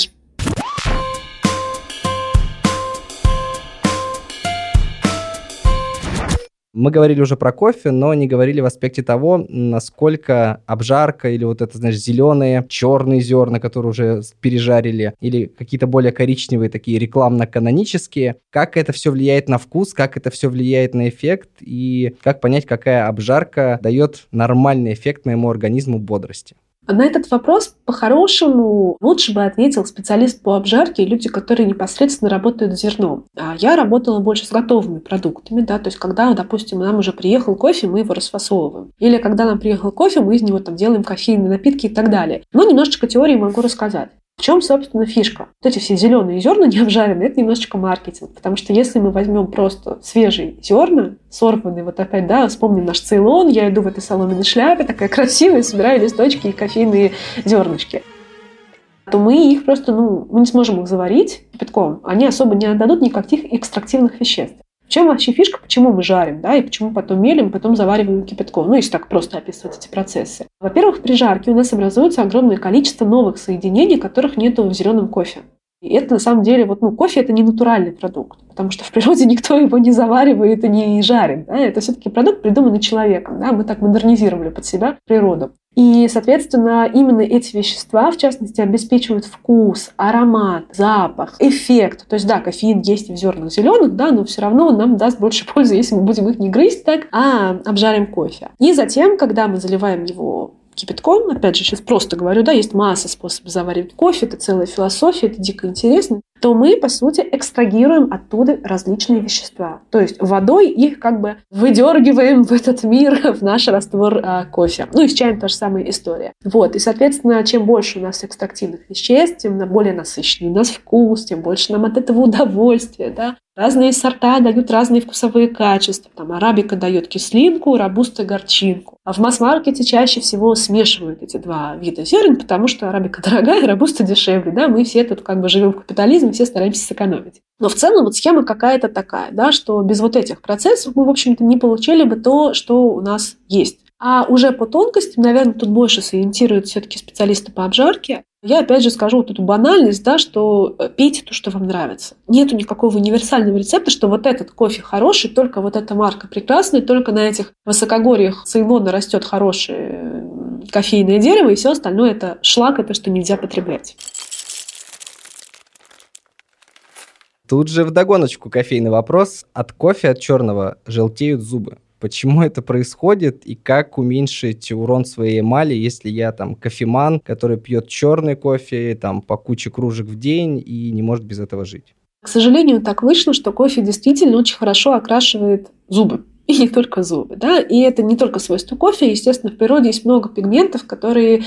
Мы говорили уже про кофе, но не говорили в аспекте того, насколько обжарка или вот это, знаешь, зеленые, черные зерна, которые уже пережарили, или какие-то более коричневые, такие рекламно-канонические, как это все влияет на вкус, как это все влияет на эффект, и как понять, какая обжарка дает нормальный эффект моему организму бодрости. На этот вопрос по-хорошему лучше бы ответил специалист по обжарке люди, которые непосредственно работают с зерном. А я работала больше с готовыми продуктами, да, то есть когда, допустим, нам уже приехал кофе, мы его расфасовываем. Или когда нам приехал кофе, мы из него там делаем кофейные напитки и так далее. Но немножечко теории могу рассказать. В чем, собственно, фишка? Вот эти все зеленые зерна не обжаренные, это немножечко маркетинг. Потому что если мы возьмем просто свежие зерна, сорванные, вот опять, да, вспомним наш Цейлон, я иду в этой соломенной шляпе, такая красивая, собираю листочки и кофейные зернышки то мы их просто, ну, мы не сможем их заварить кипятком. Они особо не отдадут никаких экстрактивных веществ чем вообще фишка, почему мы жарим, да, и почему потом мелим, потом завариваем кипятком, ну, если так просто описывать эти процессы. Во-первых, при жарке у нас образуется огромное количество новых соединений, которых нету в зеленом кофе. И это на самом деле, вот, ну, кофе это не натуральный продукт, потому что в природе никто его не заваривает и не жарит. Да? Это все-таки продукт, придуманный человеком. Да? Мы так модернизировали под себя природу. И, соответственно, именно эти вещества, в частности, обеспечивают вкус, аромат, запах, эффект. То есть, да, кофеин есть и в зернах зеленых, да, но все равно он нам даст больше пользы, если мы будем их не грызть так, а обжарим кофе. И затем, когда мы заливаем его кипятком, опять же, сейчас просто говорю, да, есть масса способов заваривать кофе, это целая философия, это дико интересно, то мы, по сути, экстрагируем оттуда различные вещества. То есть водой их как бы выдергиваем в этот мир, в наш раствор а, кофе. Ну и с чаем та же самая история. Вот, и, соответственно, чем больше у нас экстрактивных веществ, тем более насыщенный у нас вкус, тем больше нам от этого удовольствия, да. Разные сорта дают разные вкусовые качества. Там арабика дает кислинку, робуста горчинку. А в масс-маркете чаще всего смешивают эти два вида зерен, потому что арабика дорогая, робуста дешевле. Да? Мы все тут как бы живем в капитализме, все стараемся сэкономить. Но в целом вот схема какая-то такая, да, что без вот этих процессов мы, в общем-то, не получили бы то, что у нас есть. А уже по тонкостям, наверное, тут больше сориентируют все-таки специалисты по обжарке. Я опять же скажу вот эту банальность, да, что э, пейте то, что вам нравится. Нету никакого универсального рецепта, что вот этот кофе хороший, только вот эта марка прекрасная, только на этих высокогорьях Цейлона растет хорошее кофейное дерево, и все остальное это шлак, это что нельзя потреблять. Тут же вдогоночку кофейный вопрос. От кофе, от черного желтеют зубы. почему это происходит и как уменьшить урон своей эмали, если я там кофеман, который пьет черный кофе там по куче кружек в день и не может без этого жить. К сожалению, так вышло, что кофе действительно очень хорошо окрашивает зубы. И не только зубы, да, и это не только свойство кофе, естественно, в природе есть много пигментов, которые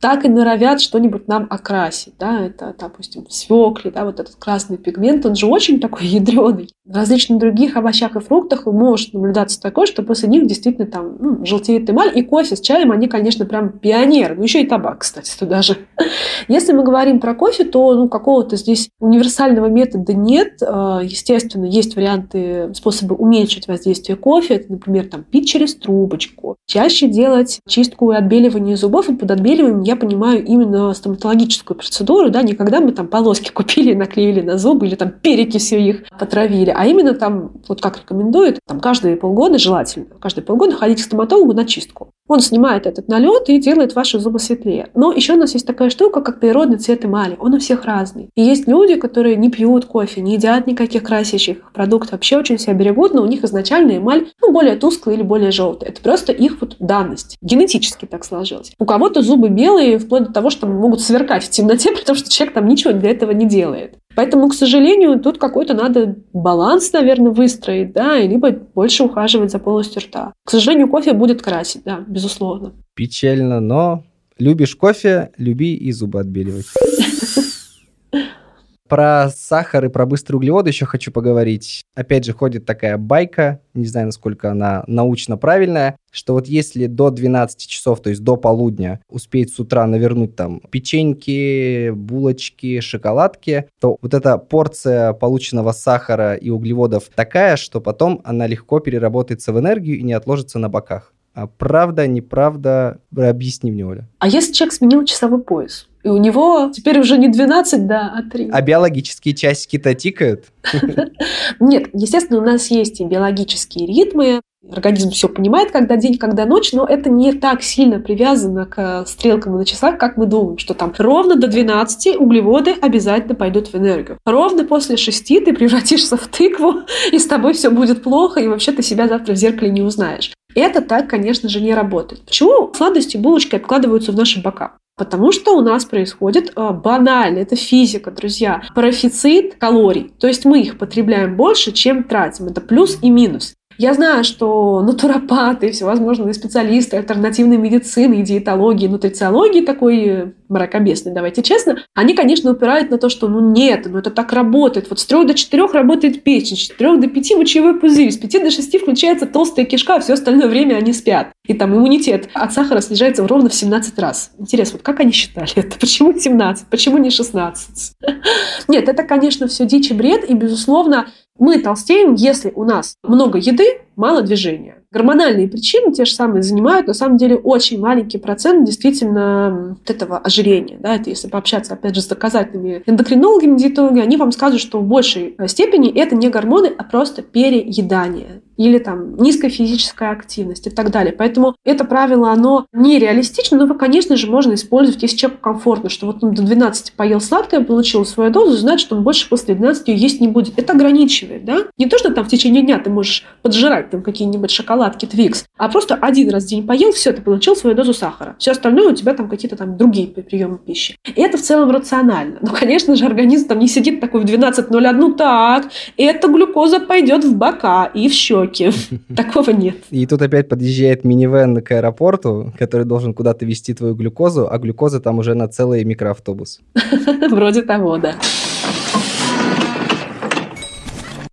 так и норовят что-нибудь нам окрасить. Да? Это, допустим, свекли, да, вот этот красный пигмент, он же очень такой ядреный. В различных других овощах и фруктах может наблюдаться такое, что после них действительно там ну, желтеет эмаль. И кофе с чаем, они, конечно, прям пионеры. Ну, еще и табак, кстати, туда же. Если мы говорим про кофе, то ну, какого-то здесь универсального метода нет. А, естественно, есть варианты, способы уменьшить воздействие кофе. Это, например, там, пить через трубочку. Чаще делать чистку и отбеливание зубов. И под отбеливанием я понимаю именно стоматологическую процедуру, да, не когда мы там полоски купили наклеили на зубы или там перекисью их потравили, а именно там, вот как рекомендуют, там каждые полгода желательно, каждые полгода ходить к стоматологу на чистку. Он снимает этот налет и делает ваши зубы светлее. Но еще у нас есть такая штука, как природный цвет эмали. Он у всех разный. И есть люди, которые не пьют кофе, не едят никаких красящих продуктов, вообще очень себя берегут, но у них изначально эмаль ну, более тусклая или более желтая. Это просто их вот данность. Генетически так сложилось. У кого-то зубы белые, вплоть до того, что могут сверкать в темноте, потому что человек там ничего для этого не делает. Поэтому, к сожалению, тут какой-то надо баланс, наверное, выстроить, да, и либо больше ухаживать за полостью рта. К сожалению, кофе будет красить, да, безусловно. Печально, но любишь кофе, люби и зубы отбеливать. Про сахар и про быстрые углеводы еще хочу поговорить. Опять же, ходит такая байка, не знаю, насколько она научно правильная, что вот если до 12 часов, то есть до полудня, успеть с утра навернуть там печеньки, булочки, шоколадки, то вот эта порция полученного сахара и углеводов такая, что потом она легко переработается в энергию и не отложится на боках. А правда, неправда, объясни мне, Оля. А если человек сменил часовой пояс? И у него теперь уже не 12, да, а 3. А биологические часики-то тикают? Нет, естественно, у нас есть и биологические ритмы, Организм все понимает, когда день, когда ночь, но это не так сильно привязано к стрелкам на часах, как мы думаем, что там ровно до 12 углеводы обязательно пойдут в энергию. Ровно после 6 ты превратишься в тыкву, и с тобой все будет плохо, и вообще ты себя завтра в зеркале не узнаешь. Это так, конечно же, не работает. Почему сладости булочки откладываются в наши бока? Потому что у нас происходит э, банально, это физика, друзья, профицит калорий. То есть мы их потребляем больше, чем тратим. Это плюс и минус. Я знаю, что натуропаты, всевозможные специалисты альтернативной медицины, диетологии, нутрициологии, такой мракобесный, давайте честно, они, конечно, упирают на то, что ну нет, ну это так работает. Вот с 3 до 4 работает печень, с 4 до 5 мочевой пузырь, с 5 до 6 включается толстая кишка, а все остальное время они спят. И там иммунитет от сахара снижается ровно в 17 раз. Интересно, вот как они считали это? Почему 17? Почему не 16? Нет, это, конечно, все дичь и бред, и, безусловно, мы толстеем, если у нас много еды, мало движения. Гормональные причины те же самые занимают, на самом деле, очень маленький процент действительно вот этого ожирения. Да, это если пообщаться, опять же, с доказательными эндокринологами, диетологами, они вам скажут, что в большей степени это не гормоны, а просто переедание или там низкая физическая активность и так далее. Поэтому это правило, оно нереалистично, но, конечно же, можно использовать, если человеку комфортно, что вот он до 12 поел сладкое, получил свою дозу, значит, он больше после 12 ее есть не будет. Это ограничивает, да? Не то, что там в течение дня ты можешь поджирать там какие-нибудь шоколадки, твикс, а просто один раз в день поел, все, ты получил свою дозу сахара. Все остальное у тебя там какие-то там другие приемы пищи. И это в целом рационально. Но, конечно же, организм там не сидит такой в 12.01, ну так, эта глюкоза пойдет в бока и в щеки шоке. Такого нет. И тут опять подъезжает минивэн к аэропорту, который должен куда-то вести твою глюкозу, а глюкоза там уже на целый микроавтобус. Вроде того, да.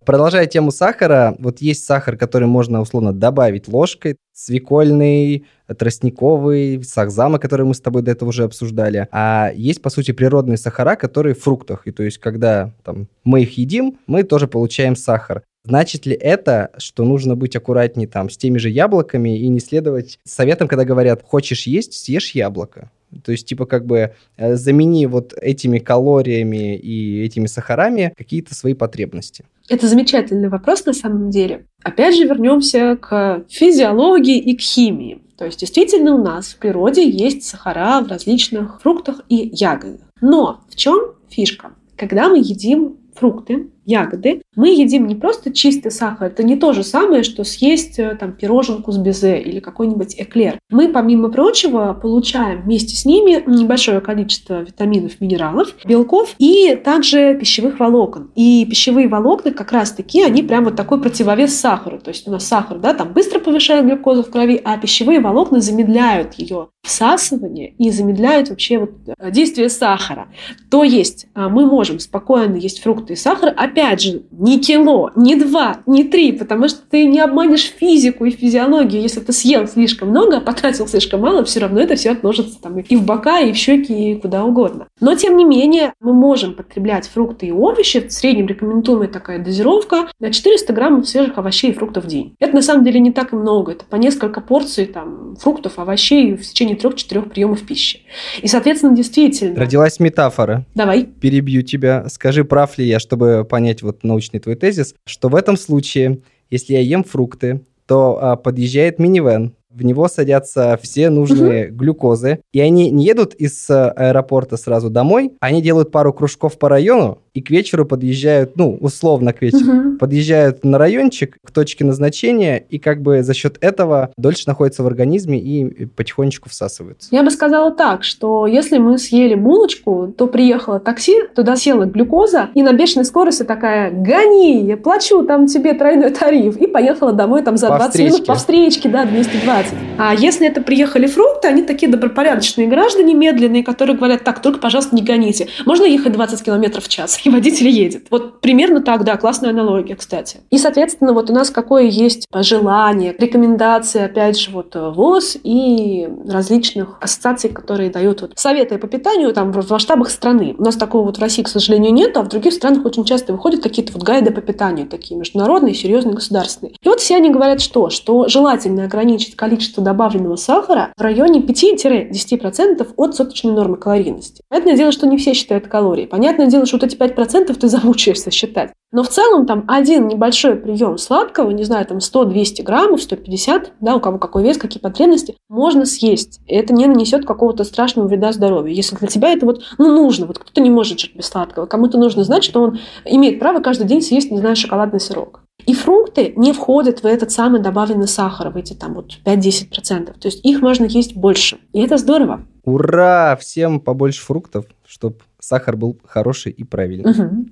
Продолжая тему сахара, вот есть сахар, который можно условно добавить ложкой, свекольный, тростниковый, сахзама, который мы с тобой до этого уже обсуждали. А есть, по сути, природные сахара, которые в фруктах. И то есть, когда там, мы их едим, мы тоже получаем сахар. Значит ли это, что нужно быть аккуратнее там с теми же яблоками и не следовать советам, когда говорят, хочешь есть, съешь яблоко? То есть, типа, как бы э, замени вот этими калориями и этими сахарами какие-то свои потребности. Это замечательный вопрос на самом деле. Опять же, вернемся к физиологии и к химии. То есть, действительно, у нас в природе есть сахара в различных фруктах и ягодах. Но в чем фишка? Когда мы едим фрукты, ягоды, мы едим не просто чистый сахар, это не то же самое, что съесть э, там пироженку с безе или какой-нибудь эклер. Мы, помимо прочего, получаем вместе с ними небольшое количество витаминов, минералов, белков и также пищевых волокон. И пищевые волокна как раз-таки, они прям вот такой противовес сахару. То есть у нас сахар, да, там быстро повышает глюкозу в крови, а пищевые волокна замедляют ее всасывание и замедляют вообще вот э, действие сахара. То есть а, мы можем спокойно есть фрукты и сахар, опять же, не кило, не два, не три, потому что ты не обманешь физику и физиологию. Если ты съел слишком много, а потратил слишком мало, все равно это все отложится там и в бока, и в щеки, и куда угодно. Но, тем не менее, мы можем потреблять фрукты и овощи. В среднем рекомендуемая такая дозировка на 400 граммов свежих овощей и фруктов в день. Это на самом деле не так и много. Это по несколько порций там, фруктов, овощей в течение трех-четырех приемов пищи. И, соответственно, действительно... Родилась метафора. Давай. Перебью тебя. Скажи, прав ли я, чтобы понять вот научный твой тезис, что в этом случае, если я ем фрукты, то а, подъезжает минивэн, в него садятся все нужные угу. глюкозы, и они не едут из э, аэропорта сразу домой, они делают пару кружков по району, и к вечеру подъезжают, ну, условно к вечеру, угу. подъезжают на райончик к точке назначения, и как бы за счет этого дольше находится в организме и потихонечку всасываются. Я бы сказала так, что если мы съели булочку, то приехало такси, туда села глюкоза, и на бешеной скорости такая, гони, я плачу там тебе тройной тариф, и поехала домой там за по 20 встречке. минут по встречке, да, 220. А если это приехали фрукты, они такие добропорядочные граждане, медленные, которые говорят, так, только, пожалуйста, не гоните. Можно ехать 20 километров в час? И водитель едет. Вот примерно так, да, классная аналогия, кстати. И, соответственно, вот у нас какое есть пожелание, рекомендации, опять же, вот э, ВОЗ и различных ассоциаций, которые дают вот советы по питанию там в масштабах страны. У нас такого вот в России, к сожалению, нет, а в других странах очень часто выходят какие-то вот гайды по питанию, такие международные, серьезные, государственные. И вот все они говорят что? Что желательно ограничить количество добавленного сахара в районе 5-10% от суточной нормы калорийности. Понятное дело, что не все считают калории. Понятное дело, что вот эти 5 процентов ты замучаешься считать. Но в целом там один небольшой прием сладкого, не знаю, там 100-200 граммов, 150, да, у кого какой вес, какие потребности, можно съесть. И это не нанесет какого-то страшного вреда здоровью. Если для тебя это вот, ну, нужно, вот кто-то не может жить без сладкого, кому-то нужно знать, что он имеет право каждый день съесть, не знаю, шоколадный сырок. И фрукты не входят в этот самый добавленный сахар, в эти там вот 5-10%. То есть их можно есть больше. И это здорово. Ура! Всем побольше фруктов, чтобы сахар был хороший и правильный. Угу.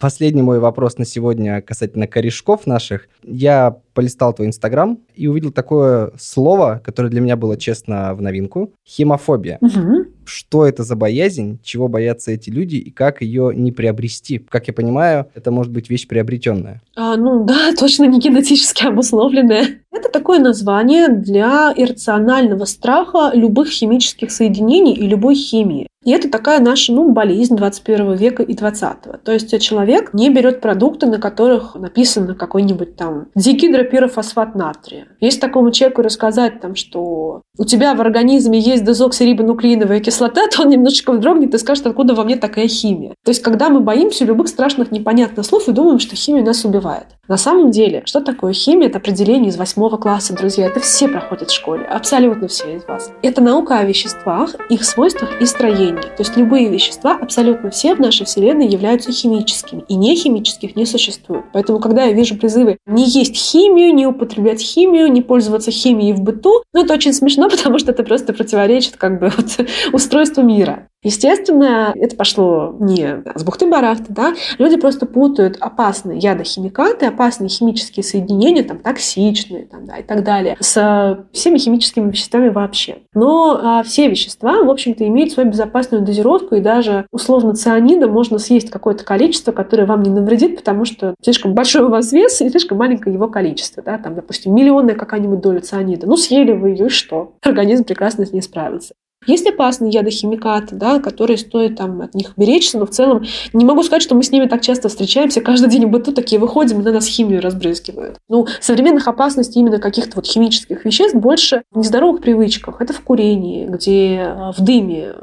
Последний мой вопрос на сегодня касательно корешков наших. Я полистал твой Инстаграм и увидел такое слово, которое для меня было, честно, в новинку. Хемофобия. Угу. Что это за боязнь, чего боятся эти люди и как ее не приобрести? Как я понимаю, это может быть вещь приобретенная. А, ну да, точно не генетически обусловленная. Это такое название для иррационального страха любых химических соединений и любой химии. И это такая наша ну, болезнь 21 века и 20 То есть человек не берет продукты, на которых написано какой-нибудь там дигидропирофосфат натрия. Есть такому человеку рассказать, там, что у тебя в организме есть дезоксирибонуклеиновая кислота, то он немножечко вздрогнет и скажет, откуда во мне такая химия. То есть когда мы боимся любых страшных непонятных слов и думаем, что химия нас убивает. На самом деле, что такое химия? Это определение из восьмого класса, друзья. Это все проходят в школе. Абсолютно все из вас. Это наука о веществах, их свойствах и строении. То есть любые вещества, абсолютно все в нашей Вселенной являются химическими. И не химических не существует. Поэтому, когда я вижу призывы не есть химию, не употреблять химию, не пользоваться химией в быту, ну это очень смешно, потому что это просто противоречит как бы вот, устройству мира. Естественно, это пошло не с бухты-барахты, да, люди просто путают опасные ядохимикаты, опасные химические соединения, там, токсичные, там, да, и так далее, с всеми химическими веществами вообще. Но а, все вещества, в общем-то, имеют свою безопасную дозировку, и даже условно цианида можно съесть какое-то количество, которое вам не навредит, потому что слишком большой у вас вес и слишком маленькое его количество, да, там, допустим, миллионная какая-нибудь доля цианида. Ну, съели вы ее, и что? Организм прекрасно с ней справится. Есть опасные ядохимикаты, да, которые стоит там, от них беречься, но в целом не могу сказать, что мы с ними так часто встречаемся. Каждый день в быту такие выходим, и на нас химию разбрызгивают. Ну, современных опасностей именно каких-то вот химических веществ больше в нездоровых привычках. Это в курении, где э, в дыме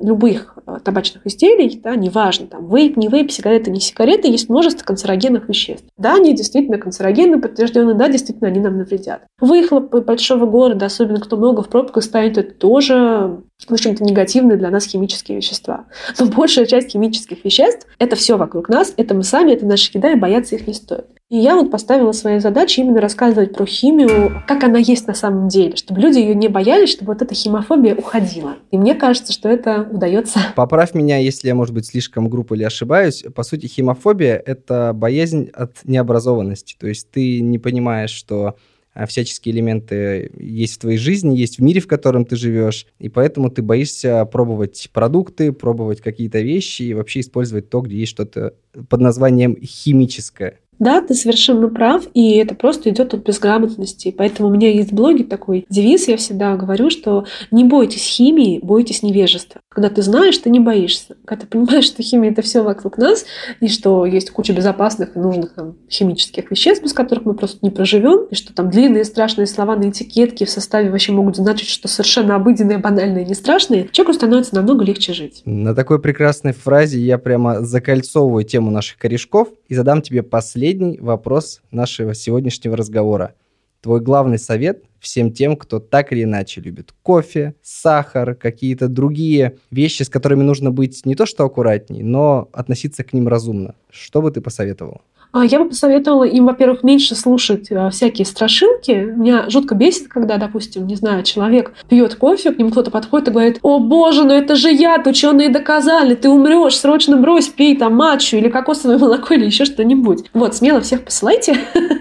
любых табачных изделий, да, неважно, там, вейп, не вейп, сигареты, не сигареты, есть множество канцерогенных веществ. Да, они действительно канцерогенны, подтверждены, да, действительно они нам навредят. Выхлопы большого города, особенно кто много в пробках станет, это тоже в общем-то, негативные для нас химические вещества. Но большая часть химических веществ – это все вокруг нас, это мы сами, это наша еда, и бояться их не стоит. И я вот поставила своей задачей именно рассказывать про химию, как она есть на самом деле, чтобы люди ее не боялись, чтобы вот эта химофобия уходила. И мне кажется, что это удается. Поправь меня, если я, может быть, слишком грубо или ошибаюсь. По сути, химофобия – это боязнь от необразованности. То есть ты не понимаешь, что а, всяческие элементы есть в твоей жизни, есть в мире, в котором ты живешь, и поэтому ты боишься пробовать продукты, пробовать какие-то вещи и вообще использовать то, где есть что-то под названием химическое. Да, ты совершенно прав, и это просто идет от безграмотности. Поэтому у меня есть в блоге такой девиз, я всегда говорю, что не бойтесь химии, бойтесь невежества. Когда ты знаешь, ты не боишься. Когда ты понимаешь, что химия это все вокруг нас, и что есть куча безопасных и нужных нам химических веществ, без которых мы просто не проживем, и что там длинные страшные слова на этикетке в составе вообще могут значить, что совершенно обыденные, банальные, не страшные, человеку становится намного легче жить. На такой прекрасной фразе я прямо закольцовываю тему наших корешков и задам тебе последний вопрос нашего сегодняшнего разговора. Твой главный совет всем тем, кто так или иначе любит кофе, сахар, какие-то другие вещи, с которыми нужно быть не то что аккуратней, но относиться к ним разумно. Что бы ты посоветовал? А, я бы посоветовала им, во-первых, меньше слушать э, всякие страшилки. Меня жутко бесит, когда, допустим, не знаю, человек пьет кофе, к нему кто-то подходит и говорит, о боже, ну это же яд, ученые доказали, ты умрешь, срочно брось, пей там матчу или кокосовое молоко или еще что-нибудь. Вот, смело всех посылайте,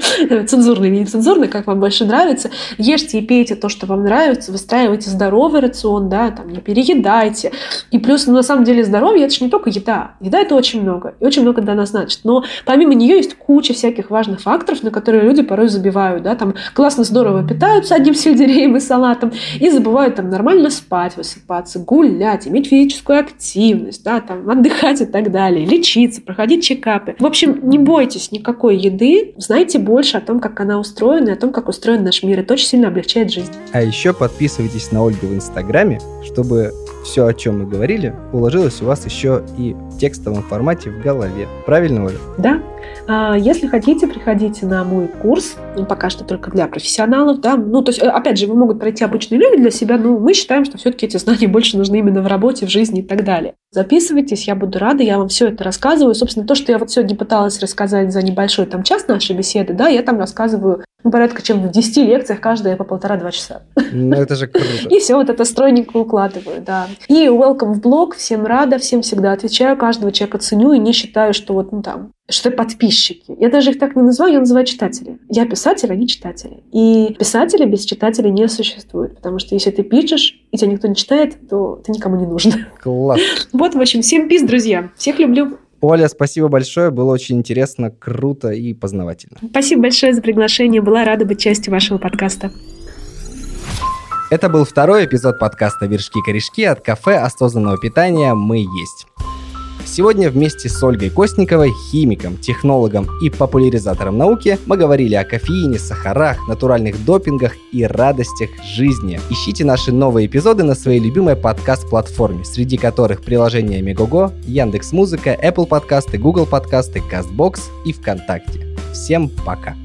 цензурный или нецензурный, как вам больше нравится. Ешьте и пейте то, что вам нравится, выстраивайте здоровый рацион, да, там, не переедайте. И плюс, ну, на самом деле, здоровье – это же не только еда. Еда – это очень много, и очень много для нас значит. Но помимо нее есть куча всяких важных факторов, на которые люди порой забивают, да, там классно, здорово питаются одним сельдереем и салатом и забывают там нормально спать, высыпаться, гулять, иметь физическую активность, да, там отдыхать и так далее, лечиться, проходить чекапы. В общем, не бойтесь никакой еды, знайте больше о том, как она устроена и о том, как устроен наш мир. Это очень сильно облегчает жизнь. А еще подписывайтесь на Ольгу в Инстаграме, чтобы все, о чем мы говорили, уложилось у вас еще и в текстовом формате в голове. Правильно, Оля? Да. А, если хотите, приходите на мой курс, ну, пока что только для профессионалов, да, ну, то есть, э, опять же, вы могут пройти обычные люди для себя, но мы считаем, что все-таки эти знания больше нужны именно в работе, в жизни и так далее. Записывайтесь, я буду рада, я вам все это рассказываю. Собственно, то, что я вот сегодня пыталась рассказать за небольшой там час нашей беседы, да, я там рассказываю ну, порядка чем в 10 лекциях, каждая по полтора-два часа. Ну, это же круто. И все вот это стройненько укладываю, да. И welcome в блог, всем рада, всем всегда отвечаю, каждого человека ценю и не считаю, что вот, ну, там, что подписчики. Я даже их так не называю, я называю читатели. Я писатель, а не читатели. И писатели без читателей не существует, потому что если ты пишешь, и тебя никто не читает, то ты никому не нужен. Класс. Вот, в общем, всем пис, друзья. Всех люблю. Оля, спасибо большое, было очень интересно, круто и познавательно. Спасибо большое за приглашение, была рада быть частью вашего подкаста. Это был второй эпизод подкаста «Вершки-корешки» от кафе осознанного питания «Мы есть». Сегодня вместе с Ольгой Костниковой, химиком, технологом и популяризатором науки, мы говорили о кофеине, сахарах, натуральных допингах и радостях жизни. Ищите наши новые эпизоды на своей любимой подкаст-платформе, среди которых приложения Мегого, Яндекс Музыка, Apple подкасты, Google подкасты, Castbox и ВКонтакте. Всем пока!